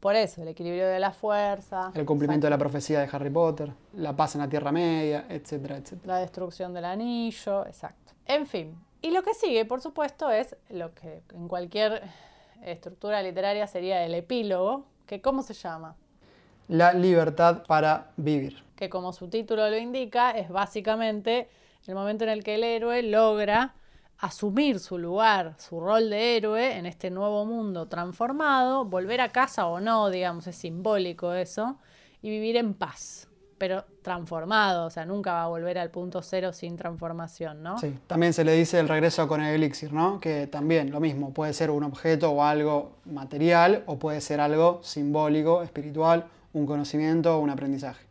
Por eso, el equilibrio de la fuerza, El cumplimiento de la profecía de Harry Potter, la paz en la Tierra Media, etcétera, etcétera. la destrucción del anillo, exacto. En fin, y lo que sigue, por supuesto, es lo que en cualquier estructura literaria sería el epílogo, que ¿cómo se llama? La libertad para vivir. que como su título lo indica, es básicamente el momento en el que el héroe logra asumir su lugar, su rol de héroe en este nuevo mundo transformado, volver a casa o no, digamos, es simbólico eso, y vivir en paz, pero transformado, o sea, nunca va a volver al punto cero sin transformación, ¿no? Sí. También se le dice el regreso con el elixir, ¿no? Que también lo mismo, puede ser un objeto o algo material o puede ser algo simbólico, espiritual, un conocimiento o un aprendizaje.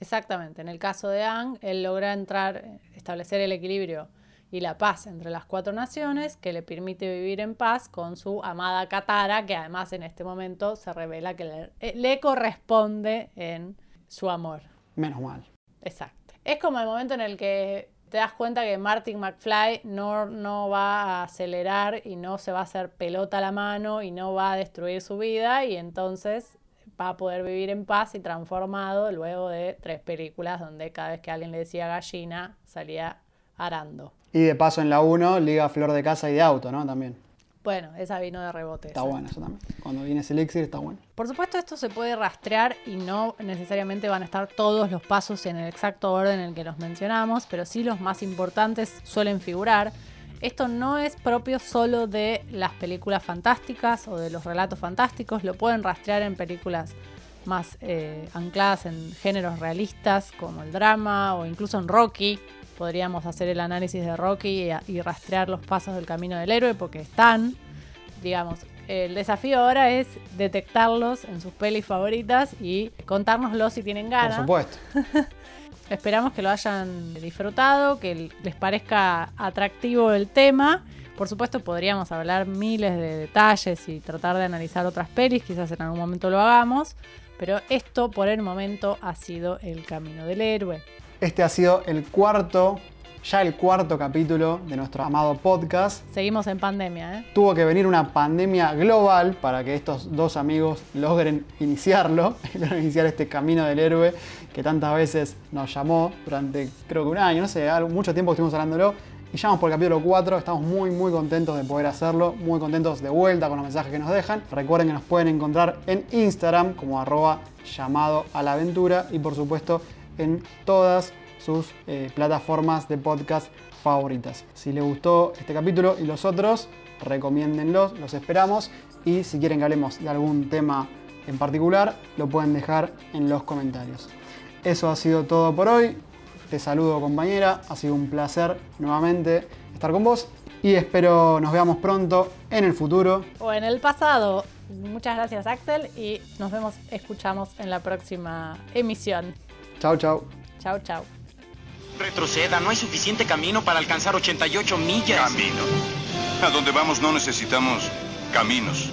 Exactamente. En el caso de Aang, él logra entrar, establecer el equilibrio y la paz entre las cuatro naciones, que le permite vivir en paz con su amada Katara, que además en este momento se revela que le, eh, le corresponde en su amor. Menos mal. Exacto. Es como el momento en el que te das cuenta que Martin McFly no, no va a acelerar y no se va a hacer pelota a la mano y no va a destruir su vida y entonces va a poder vivir en paz y transformado luego de tres películas donde cada vez que alguien le decía gallina salía arando. Y de paso en la 1, liga flor de casa y de auto, ¿no? También. Bueno, esa vino de rebote. Está esa. bueno eso también. Cuando viene ese elixir está bueno. Por supuesto, esto se puede rastrear y no necesariamente van a estar todos los pasos en el exacto orden en el que los mencionamos, pero sí los más importantes suelen figurar. Esto no es propio solo de las películas fantásticas o de los relatos fantásticos, lo pueden rastrear en películas más eh, ancladas en géneros realistas como el drama o incluso en Rocky. Podríamos hacer el análisis de Rocky y, y rastrear los pasos del camino del héroe porque están digamos, el desafío ahora es detectarlos en sus pelis favoritas y contárnoslos si tienen Por ganas. supuesto. Esperamos que lo hayan disfrutado, que les parezca atractivo el tema. Por supuesto, podríamos hablar miles de detalles y tratar de analizar otras pelis, quizás en algún momento lo hagamos, pero esto por el momento ha sido el camino del héroe. Este ha sido el cuarto, ya el cuarto capítulo de nuestro amado podcast. Seguimos en pandemia, ¿eh? Tuvo que venir una pandemia global para que estos dos amigos logren iniciarlo, logren iniciar este camino del héroe que tantas veces nos llamó durante creo que un año, no sé, mucho tiempo estuvimos hablándolo. Y ya vamos por el capítulo 4, estamos muy muy contentos de poder hacerlo, muy contentos de vuelta con los mensajes que nos dejan. Recuerden que nos pueden encontrar en Instagram como arroba llamado a la aventura y por supuesto en todas sus eh, plataformas de podcast favoritas. Si les gustó este capítulo y los otros, recomiéndenlos, los esperamos. Y si quieren que hablemos de algún tema en particular, lo pueden dejar en los comentarios. Eso ha sido todo por hoy. Te saludo compañera, ha sido un placer nuevamente estar con vos y espero nos veamos pronto en el futuro. O en el pasado. Muchas gracias Axel y nos vemos, escuchamos en la próxima emisión. Chao, chao. Chao, chao. Retroceda, no hay suficiente camino para alcanzar 88 millas. Camino. A donde vamos no necesitamos caminos.